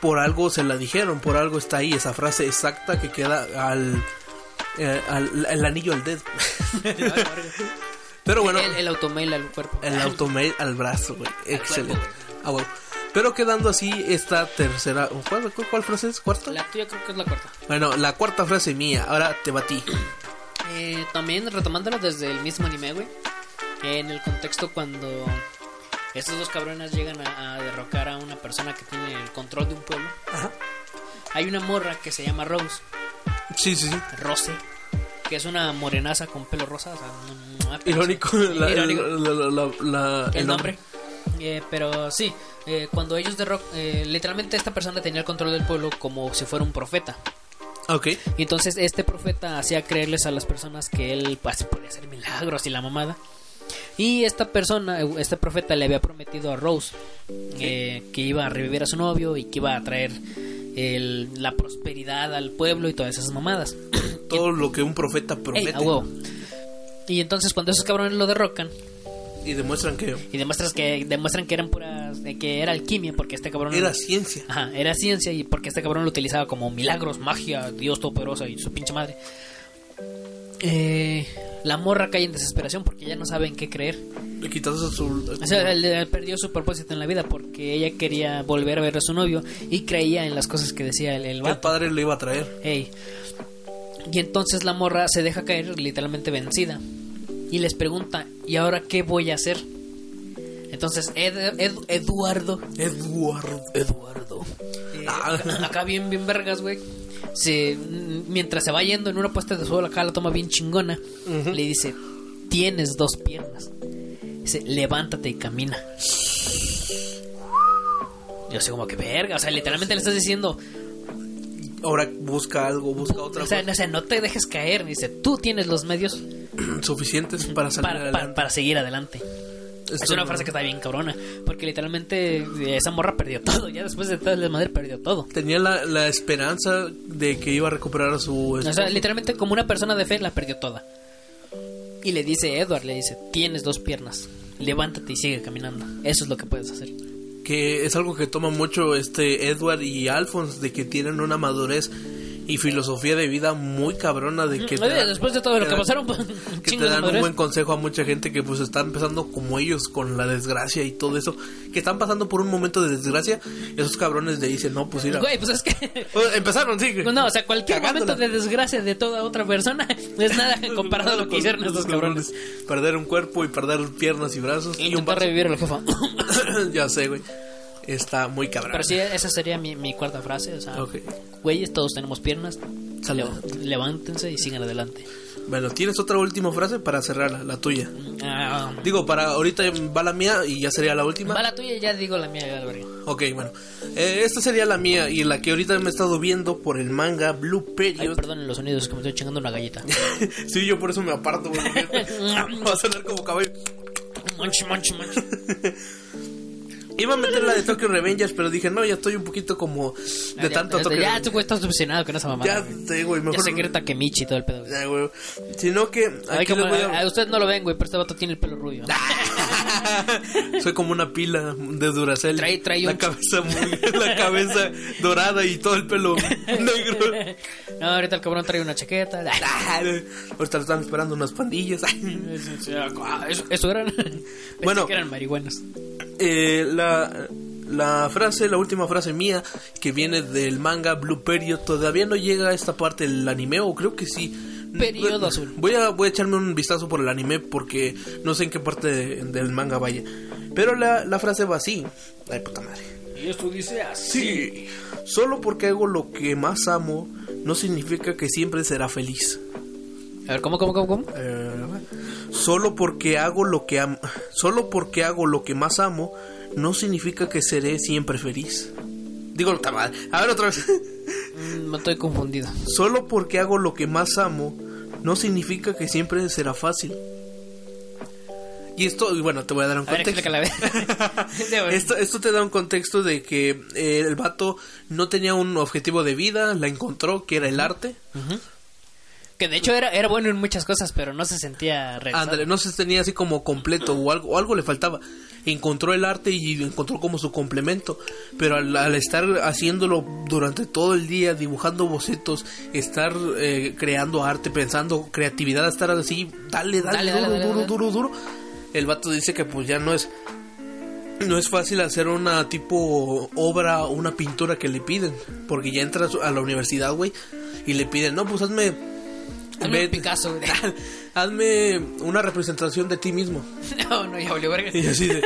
por algo se la dijeron, por algo está ahí esa frase exacta que queda al eh, al el anillo al dedo. Pero bueno, el, el automail al cuerpo. el automail al brazo, güey. Excelente. Ah, bueno. Pero quedando así esta tercera... ¿Cuál, cuál, cuál frase es? ¿Cuarta? La tuya creo que es la cuarta. Bueno, la cuarta frase mía. Ahora te batí. Eh, también retomándolo desde el mismo anime, güey. En el contexto cuando estos dos cabrones llegan a, a derrocar a una persona que tiene el control de un pueblo. Ajá. Hay una morra que se llama Rose, Sí, sí, sí. Rose, que es una morenaza con pelo rosa. O sea, no- no- Irónico. la- la- el nombre. Eh, pero sí, eh, cuando ellos derrocan, literalmente esta persona tenía el control del pueblo como si fuera un profeta. Ok. Y entonces este profeta hacía creerles a las personas que él pues, podía hacer milagros y la mamada. Y esta persona, eh, este profeta le había prometido a Rose eh, que iba a revivir a su novio y que iba a traer el- la prosperidad al pueblo y todas esas mamadas. Todo lo que un profeta promete. Y entonces cuando esos cabrones lo derrocan Y demuestran que y demuestras que demuestran que eran puras que era alquimia porque este cabrón era ciencia. Ajá, era ciencia y porque este cabrón lo utilizaba como milagros, magia, Dios todopoderoso y su pinche madre. Eh, la morra cae en desesperación porque ya no sabe en qué creer. Le quitas su... O sea, perdió su propósito en la vida porque ella quería volver a ver a su novio y creía en las cosas que decía el, el el padre le iba a traer. Ey. Y entonces la morra se deja caer literalmente vencida y les pregunta, ¿y ahora qué voy a hacer? Entonces Ed- Ed- Eduardo Eduardo. Eduardo. Eh, Ah. acá, acá bien, bien vergas, güey. Se, mientras se va yendo en una puesta de sol, acá la toma bien chingona. Le dice: Tienes dos piernas. Dice: Levántate y camina. Yo sé, como que verga. O sea, literalmente le estás diciendo: Ahora busca algo, busca otra o sea, cosa. o sea, no te dejes caer. Dice: Tú tienes los medios suficientes para salir para, adelante. para seguir adelante. Es una no- frase que está bien cabrona. Porque literalmente eh, esa morra perdió todo. Ya después de todo el desmadre perdió todo. Tenía la, la esperanza de que iba a recuperar a su O sea, literalmente como una persona de fe la perdió toda. Y le dice Edward, le dice, tienes dos piernas, levántate y sigue caminando. Eso es lo que puedes hacer. Que es algo que toma mucho este Edward y Alphonse de que tienen una madurez y filosofía de vida muy cabrona de que te Oye, dan- después de todo lo que pasaron, pues, que te dan un madurez. buen consejo a mucha gente que pues está empezando como ellos con la desgracia y todo eso que están pasando por un momento de desgracia esos cabrones le dicen no pues mira Güey, pues es que... Pues, empezaron sí No, o sea, cualquier Cagándola. momento de desgracia de toda otra persona es nada comparado a lo que hicieron estos cabrones. perder un cuerpo y perder piernas y brazos y un revivir al jefa. ya sé güey está muy cabrón Pero sí, esa sería mi, mi cuarta frase. O sea, güeyes, todos tenemos piernas. Salud. Lev- Levántense y sigan adelante. Bueno, ¿tienes otra última frase para cerrar la, tuya? Ah, Digo, para ahorita va la mía y ya sería la última. va la tuya y ya digo la mía, Álvaro. Ok, bueno. Eh, esta sería la mía y la que ahorita me he estado viendo por el manga Blue Ay, Period. perdón los sonidos, que me estoy chingando una galleta. sí, yo por eso me aparto, porque Va a sonar como caballo. Munch, munch, munch. Iba a meter la de Tokyo Revengers, pero dije, no, ya estoy un poquito como de Ya, tanto ya, Tokyo Ya, tú estás obsesionado con esa mamada. Ya, güey. te güey, Ya mejor. se grita que Michi y todo el pedo. güey. Ya, güey. Sino que Ay, como- a- a usted no lo ven, güey, pero este vato tiene el pelo rubio. Soy como una pila de Duracell. Trae- trae la un- cabeza muy, la cabeza dorada y todo el pelo negro. No, ahorita el cabrón trae una chaqueta. Ahorita lo están esperando unas pandillas. Ah, Eso, eso eran. Pensé Bueno. que eran marihuanas. Eh, la, la frase, la última frase mía, que viene del manga Blue Period, todavía no llega a esta parte del anime, o creo que sí. Periodo azul. Voy a, voy a echarme un vistazo por el anime porque no sé en qué parte de- del manga vaya. Pero la, la frase va así. Ay, puta madre. Y esto dice así. Sí, solo porque hago lo que más amo, no significa que siempre será feliz. A ver, ¿cómo, cómo, cómo, cómo? Eh, solo porque hago lo que am- solo porque hago lo que más amo no significa que seré siempre feliz. Digo, está mal. A ver otra vez. Mm, Me estoy confundido. solo porque hago lo que más amo no significa que siempre será fácil. Y esto, y bueno, te voy a dar un A ver, contexto. güey. Esto, esto te da un contexto de que eh, el vato no tenía un objetivo de vida, la encontró, que era el arte. Ujú. Que de hecho era, era bueno en muchas cosas, pero no se sentía realizado. Ándale, no se tenía así como completo o algo, o algo le faltaba. Encontró el arte y encontró como su complemento, pero al, al estar haciéndolo durante todo el día, dibujando bocetos, estar eh, creando arte, pensando creatividad, estar así, dale, dale, Dale, duro, dale, duro, duro, duro. El vato dice que pues ya no es no es fácil hacer una tipo obra o una pintura que le piden, porque ya entras a la universidad, güey, y le piden, no, pues hazme Hazme un Picasso, güey. hazme una representación de ti mismo. No, no, ya valió verga. Y así de-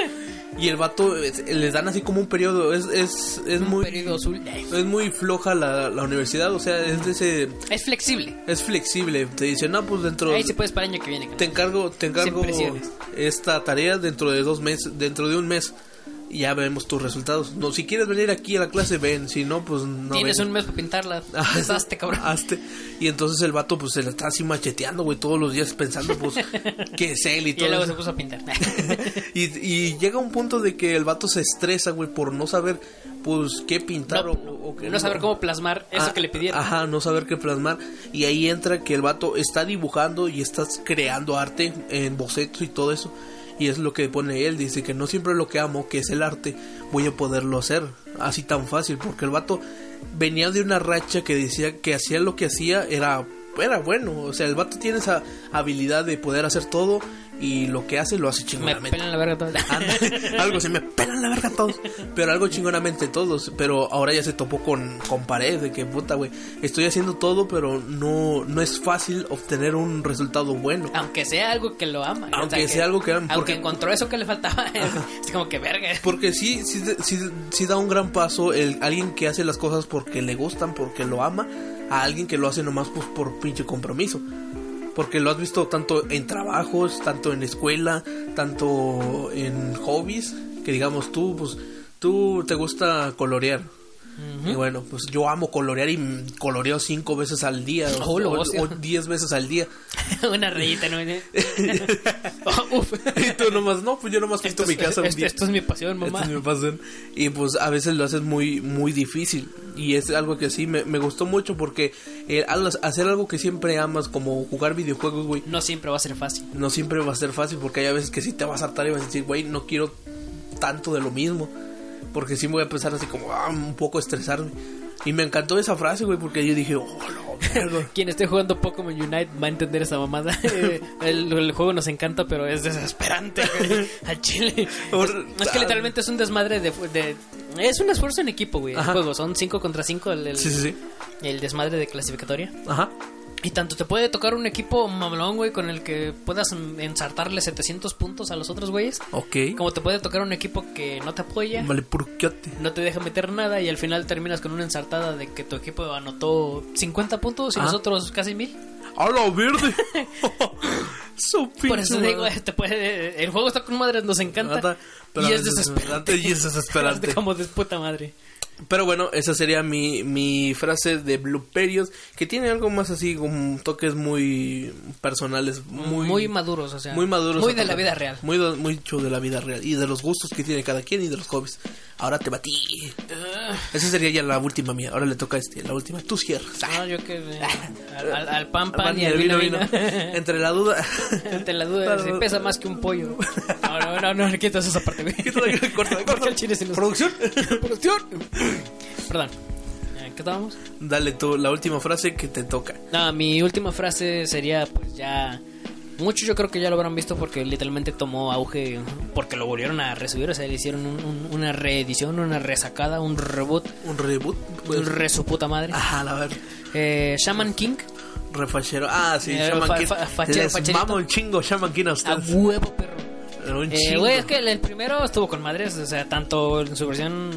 y el vato es- les dan así como un periodo, es es es Un muy periodo azul. es muy floja la, la universidad, o sea, es de ese Es flexible. es flexible, te dicen, "No, pues dentro Ahí se puede para el año que viene. te encargo te encargo esta tarea dentro de dos meses, dentro de un mes." Y ya vemos tus resultados. No, si quieres venir aquí a la clase, ven. Si no, pues no. Tienes ven. un mes para pintarla. Ah, Hazte, cabrón. hazte. Y entonces el vato, pues se la está así macheteando, güey, todos los días pensando, pues, que es él y Y todo. luego se puso a pintar. y, y llega un punto de que el vato se estresa, güey, por no saber, pues, qué pintar No, o, o qué no saber cómo plasmar eso Ah, que le pidieron. Ajá, no saber qué plasmar. Y ahí entra que el vato está dibujando y está creando arte en bocetos y todo eso. Y es lo que pone él, dice que no siempre lo que amo, que es el arte, voy a poderlo hacer así tan fácil. Porque el vato venía de una racha que decía que hacía lo que hacía, era, era bueno. O sea, el vato tiene esa habilidad de poder hacer todo y lo que hace lo hace Me chingonamente. pelan la verga. Ándale, algo se me pelan la verga todos. Pero algo chingonamente todos. Pero ahora ya se topó con, con pared de que puta, güey. Estoy haciendo todo, pero no, no es fácil obtener un resultado bueno. Aunque sea algo que lo ama. Aunque sea algo que ama, Aunque porque- encontró eso que le faltaba. Es como que verga. Porque sí, sí, sí, sí da un gran paso el alguien que hace las cosas porque le gustan, porque lo ama, a alguien que lo hace nomás pues, por pinche compromiso. Porque lo has visto tanto en trabajos, tanto en escuela, tanto en hobbies, que digamos tú, pues tú te gusta colorear. Y bueno, pues yo amo colorear y coloreo cinco veces al día o- Oh, o, o diez veces al día. Una rayita, ¿no? Oh, uf. y tú nomás, no, pues yo nomás pinto mi es, casa un esto- día. esto es mi pasión, mamá. Esta es mi pasión. Y pues a veces lo haces muy muy difícil. Y es algo que sí me, me gustó mucho porque eh, hacer algo que siempre amas, como jugar videojuegos, güey, No siempre va a ser fácil. no siempre va a ser fácil porque hay veces que sí te vas a hartar y vas a decir, güey, no quiero tanto de lo mismo. Porque sí me voy a empezar así como ah, un poco estresarme. Y me encantó esa frase, güey, porque yo dije, oh, no, verga". Quien esté jugando Pokémon Unite va a entender esa mamada. El, el juego nos encanta, pero es desesperante. güey, Al chile. Por- Es, es que literalmente es un desmadre de, de- Es un esfuerzo en equipo, güey. El juego. Son 5 contra 5 el, el, Sí, sí, sí. el desmadre de clasificatoria. Ajá. Y tanto te puede tocar un equipo mamalón, güey, con el que puedas ensartarle 700 puntos a los otros güeyes. Ok. Como te puede tocar un equipo que no te apoya. Vale, purquiote. no te deja meter nada y al final terminas con una ensartada de que tu equipo anotó 50 puntos y nosotros casi mil. ¡A la verde! Su Por eso digo, te puede, el juego está con madres, nos encanta. Nada, pero y es desesperante. Y es desesperante. Como de puta madre. Pero bueno, esa sería mi, mi frase de Blue Period, que tiene algo más así, como toques muy personales, muy, Muy, maduros, o sea. muy maduros. Muy de la vida real. Muy, mucho de la vida real. Y de los gustos que tiene cada quien y de los hobbies. Ahora te batí. Esa sería ya la última mía. Ahora le toca a este, la última. Tú cierras. No, yo que. al, al, al pan pan Pan y al vino vino. Entre la duda. Entre la duda pesa más que un pollo. No, no, no, no, quitas esa parte, güey. Corta, corta. Producción. Producción. Perdón. Eh, ¿Qué estábamos? Dale tú la última frase que te toca. No, mi última frase sería, pues ya. Muchos yo creo que ya lo habrán visto porque literalmente tomó auge porque lo volvieron a resubir, o sea, le hicieron un- un- una reedición, una resacada, un reboot, Un reboot. Pues. un re su puta madre. Ajá, la ver. Eh, Shaman King, Refachero. Ah, sí, Eh, Shaman fa- King. fa- Les mama un chingo Shaman King a a huevo, perro. Un Eh, chingo. güey, es que el primero estuvo con madres, o sea, tanto en su versión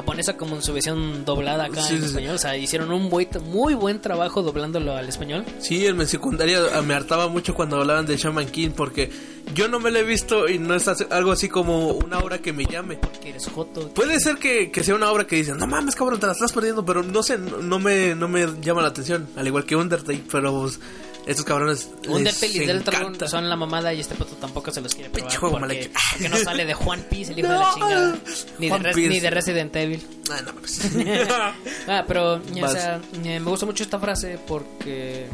japonesa como en su versión doblada acá Sí, en sí, español, o sea, hicieron un buen- muy buen trabajo doblándolo al español. Sí, en mi secundaria ah, me hartaba mucho cuando hablaban de Shaman King porque yo no me lo he visto y no es algo así como una obra que me llame. Que eres joto. Puede ser que, que sea una obra que dicen, no mames cabrón, te la estás perdiendo, pero no sé, no, no me, no me llama la atención, al igual que Undertale, pero pues, estos cabrones les Undertale y Deltarune son la mamada y este pato tampoco se los quiere probar porque, porque no sale de Juan Piece, el hijo de la chingada, ni de, Res- ni de Resident Evil. Ah, no mames. Ah, pero, o sea, eh, me gusta mucho esta frase porque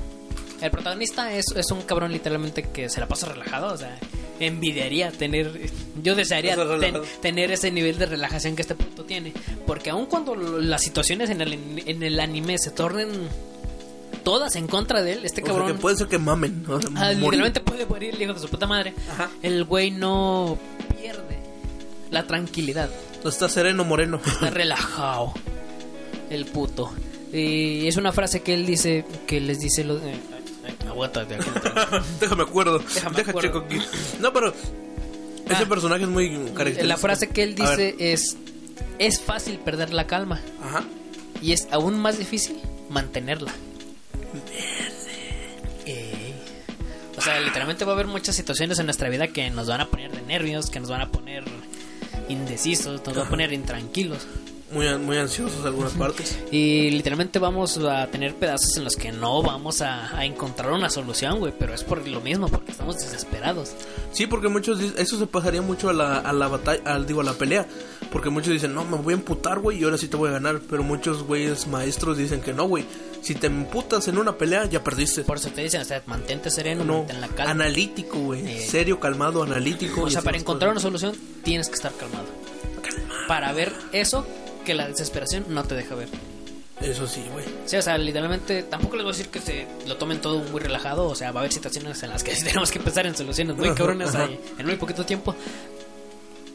el protagonista es, es un cabrón literalmente que se la pasa relajado, o sea, envidiaría tener, yo desearía ten- tener ese nivel de relajación que este punto tiene, porque aun cuando las situaciones en el, en el anime se tornen todas en contra de él, este O sea, cabrón que puede ser que mamen. O Ah, literalmente puede morir el hijo de su puta madre. Ajá. El güey no pierde la tranquilidad. No está sereno moreno. Está relajado. El puto. Y es una frase que él dice, que les dice lo de... ay, ay, aguanta, de aquí atrás. Déjame acuerdo. Déjame Deja acuerdo. checo aquí. No, pero ese Ah. personaje es muy característico. La frase que él dice es... Es fácil perder la calma. Ajá. Y es aún más difícil mantenerla. Sea, literalmente va a haber muchas situaciones en nuestra vida que nos van a poner de nervios, que nos van a poner indecisos, nos van a poner intranquilos. Muy, muy ansiosos algunas partes. Y literalmente vamos a tener pedazos en los que no vamos a, a encontrar una solución, güey. Pero es por lo mismo, porque estamos desesperados. Sí, porque muchos dicen, eso se pasaría mucho a la, a la batalla, al, digo, a la pelea. Porque muchos dicen, no, me voy a emputar, güey, y ahora sí te voy a ganar. Pero muchos güeyes maestros dicen que no, güey. Si te emputas en una pelea, ya perdiste. Por eso te dicen, o sea, mantente sereno, No, mantén la calma. analítico, güey. Eh. Serio, calmado, analítico. O sea, para encontrar una cosas. solución tienes que estar calmado. Para ver eso que la desesperación no te deja ver. Eso sí, güey. Sí, o sea, literalmente tampoco les voy a decir que se lo tomen todo muy relajado. O sea, va a haber situaciones en las que tenemos que pensar en soluciones muy ahí, en muy poquito tiempo.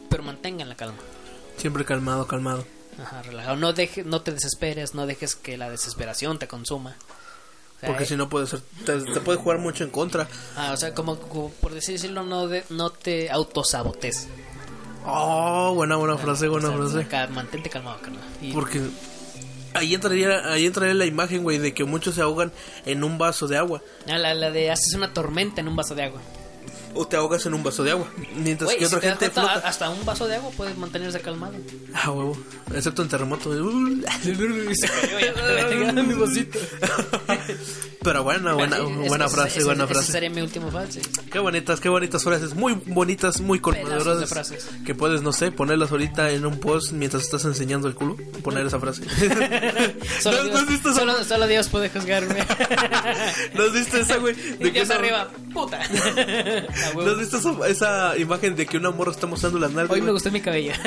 Pero mantengan la calma. Siempre calmado, calmado. Ajá, relajado. No, deje, no te desesperes, no dejes que la desesperación te consuma. O sea, Porque eh, si no puede ser, te, te puede jugar mucho en contra. ah, o sea, como, como por decirlo, no, de, no te autosabotes. Oh, buena, buena frase, buena O sea, frase. acá, mantente calmado, carnal. Y- Porque ahí entraría, ahí entraría la imagen, güey, de que muchos se ahogan en un vaso de agua. Ah, la, la de haces una tormenta en un vaso de agua. O te ahogas en un vaso de agua. Mientras que si otra gente cuenta, flota. hasta un vaso de agua puedes mantenerse calmado. Ah, huevo. Excepto en terremoto. Se cayó ya. mi vasito. Pero buena, buena, Esa- buena frase, esa- buena esa frase. sería mi última frase. Qué bonitas, qué bonitas frases. Muy bonitas, muy conmovedoras. frases. Que puedes, no sé, ponerlas ahorita en un post mientras estás enseñando el culo. Poner esa frase. Solo, ¿No- Dios, no solo, solo Dios puede juzgarme. ¿No has visto esa, güey? De Y que Dios arriba, puta. ¿No has visto esa, esa imagen de que una morra está mostrando las nalgas? Hoy me gustó mi cabello.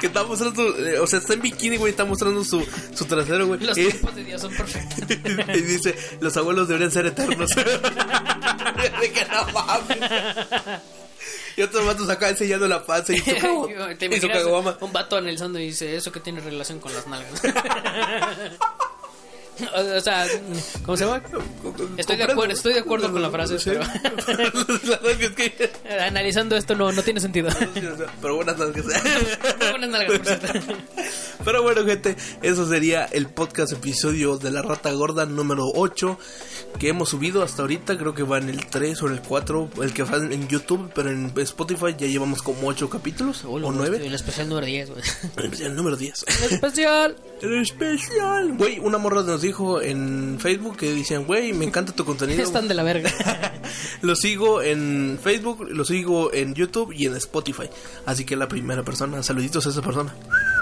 Que está mostrando, eh, o sea, está en bikini, güey, está mostrando su, su trasero, güey. Los tiempos de Dios son perfectos. y dice, los abuelos deberían ser eternos. de que no mames. Y otros vatos acá enseñando la panza y su, Te y su un vato analizando y dice, ¿eso que tiene relación con las nalgas? o sea, ¿cómo se llama? Estoy de acuerdo, estoy de acuerdo con la frase, Sí. pero analizando esto no, no tiene sentido. Pero buenas nalgas. Buenas nalgas, por cierto. Pero bueno, gente, eso sería el podcast episodio de La Rata Gorda número 8 que hemos subido hasta ahorita. Creo que va en el 3 o en el 4, el que va en YouTube, pero en Spotify ya llevamos como 8 capítulos o 9. El especial número 10, güey. El número 10. El especial. El especial. Güey, una morra nos dijo en Facebook que decían, güey, me encanta tu contenido. Están de la verga. lo sigo en Facebook, lo sigo en YouTube y en Spotify. Así que la primera persona, saluditos a esa persona.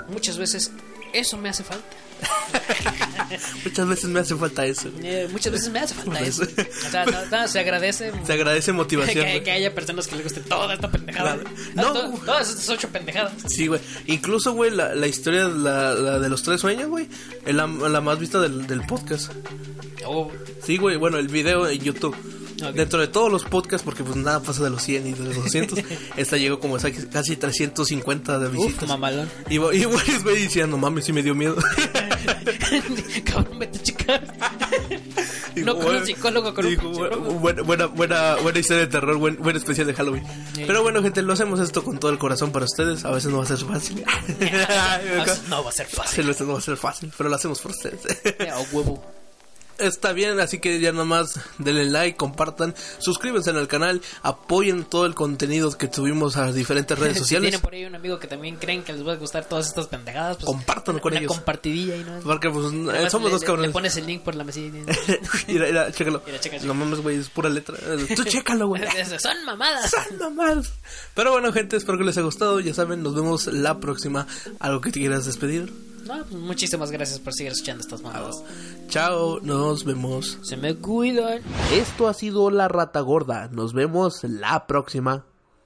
Muchas veces eso me hace falta. muchas veces me hace falta eso. Eh, muchas veces me hace falta eso. O sea, no, no, se agradece. Se agradece motivación. que, que, haya personas que les guste toda esta pendejada. No, no todas estas ocho pendejadas. Sí, güey. Incluso, güey, la, la historia la, la, de los tres sueños, güey, es la, la, más vista del, del podcast. Oh. Sí, güey, bueno, el video en YouTube. Okay. Dentro de todos los podcasts, porque pues nada pasa de los 100 y de los 200, esta llegó como casi 350 de visitas. Uf, mamalón. Y, y güey, güey diciendo, mames, sí me dio miedo. Cabrón, vete a checar. no con un psicólogo, con dijo, un buena, buena, buena, buena historia de terror, buen, buen especial de Halloween. Pero bueno, gente, lo hacemos esto con todo el corazón para ustedes. A veces no va a ser fácil. no va a ser fácil. A veces no va a ser fácil, pero lo hacemos por ustedes. A huevo está bien, así que ya nomás denle like, compartan, suscríbanse el canal, apoyen todo el contenido que tuvimos a las diferentes redes sociales. si tienen por ahí un amigo que también creen que les va a gustar todas estas pendejadas, pues compartan con una ellos. compartidilla y no. Porque pues Además, somos le, dos cabrones. Le pones el link por la mesilla. mira, mira, chécalo. Mira, checa, checa. No mames, güey, es pura letra. Tú chécalo, güey. Son mamadas. Son mamadas. Pero bueno, gente, espero que les haya gustado. Ya saben, nos vemos la próxima. ¿Algo que te quieras despedir? No, pues muchísimas gracias por seguir escuchando estas mamadas. Chao, nos vemos. Se me cuidan. Esto ha sido La Rata Gorda. Nos vemos la próxima.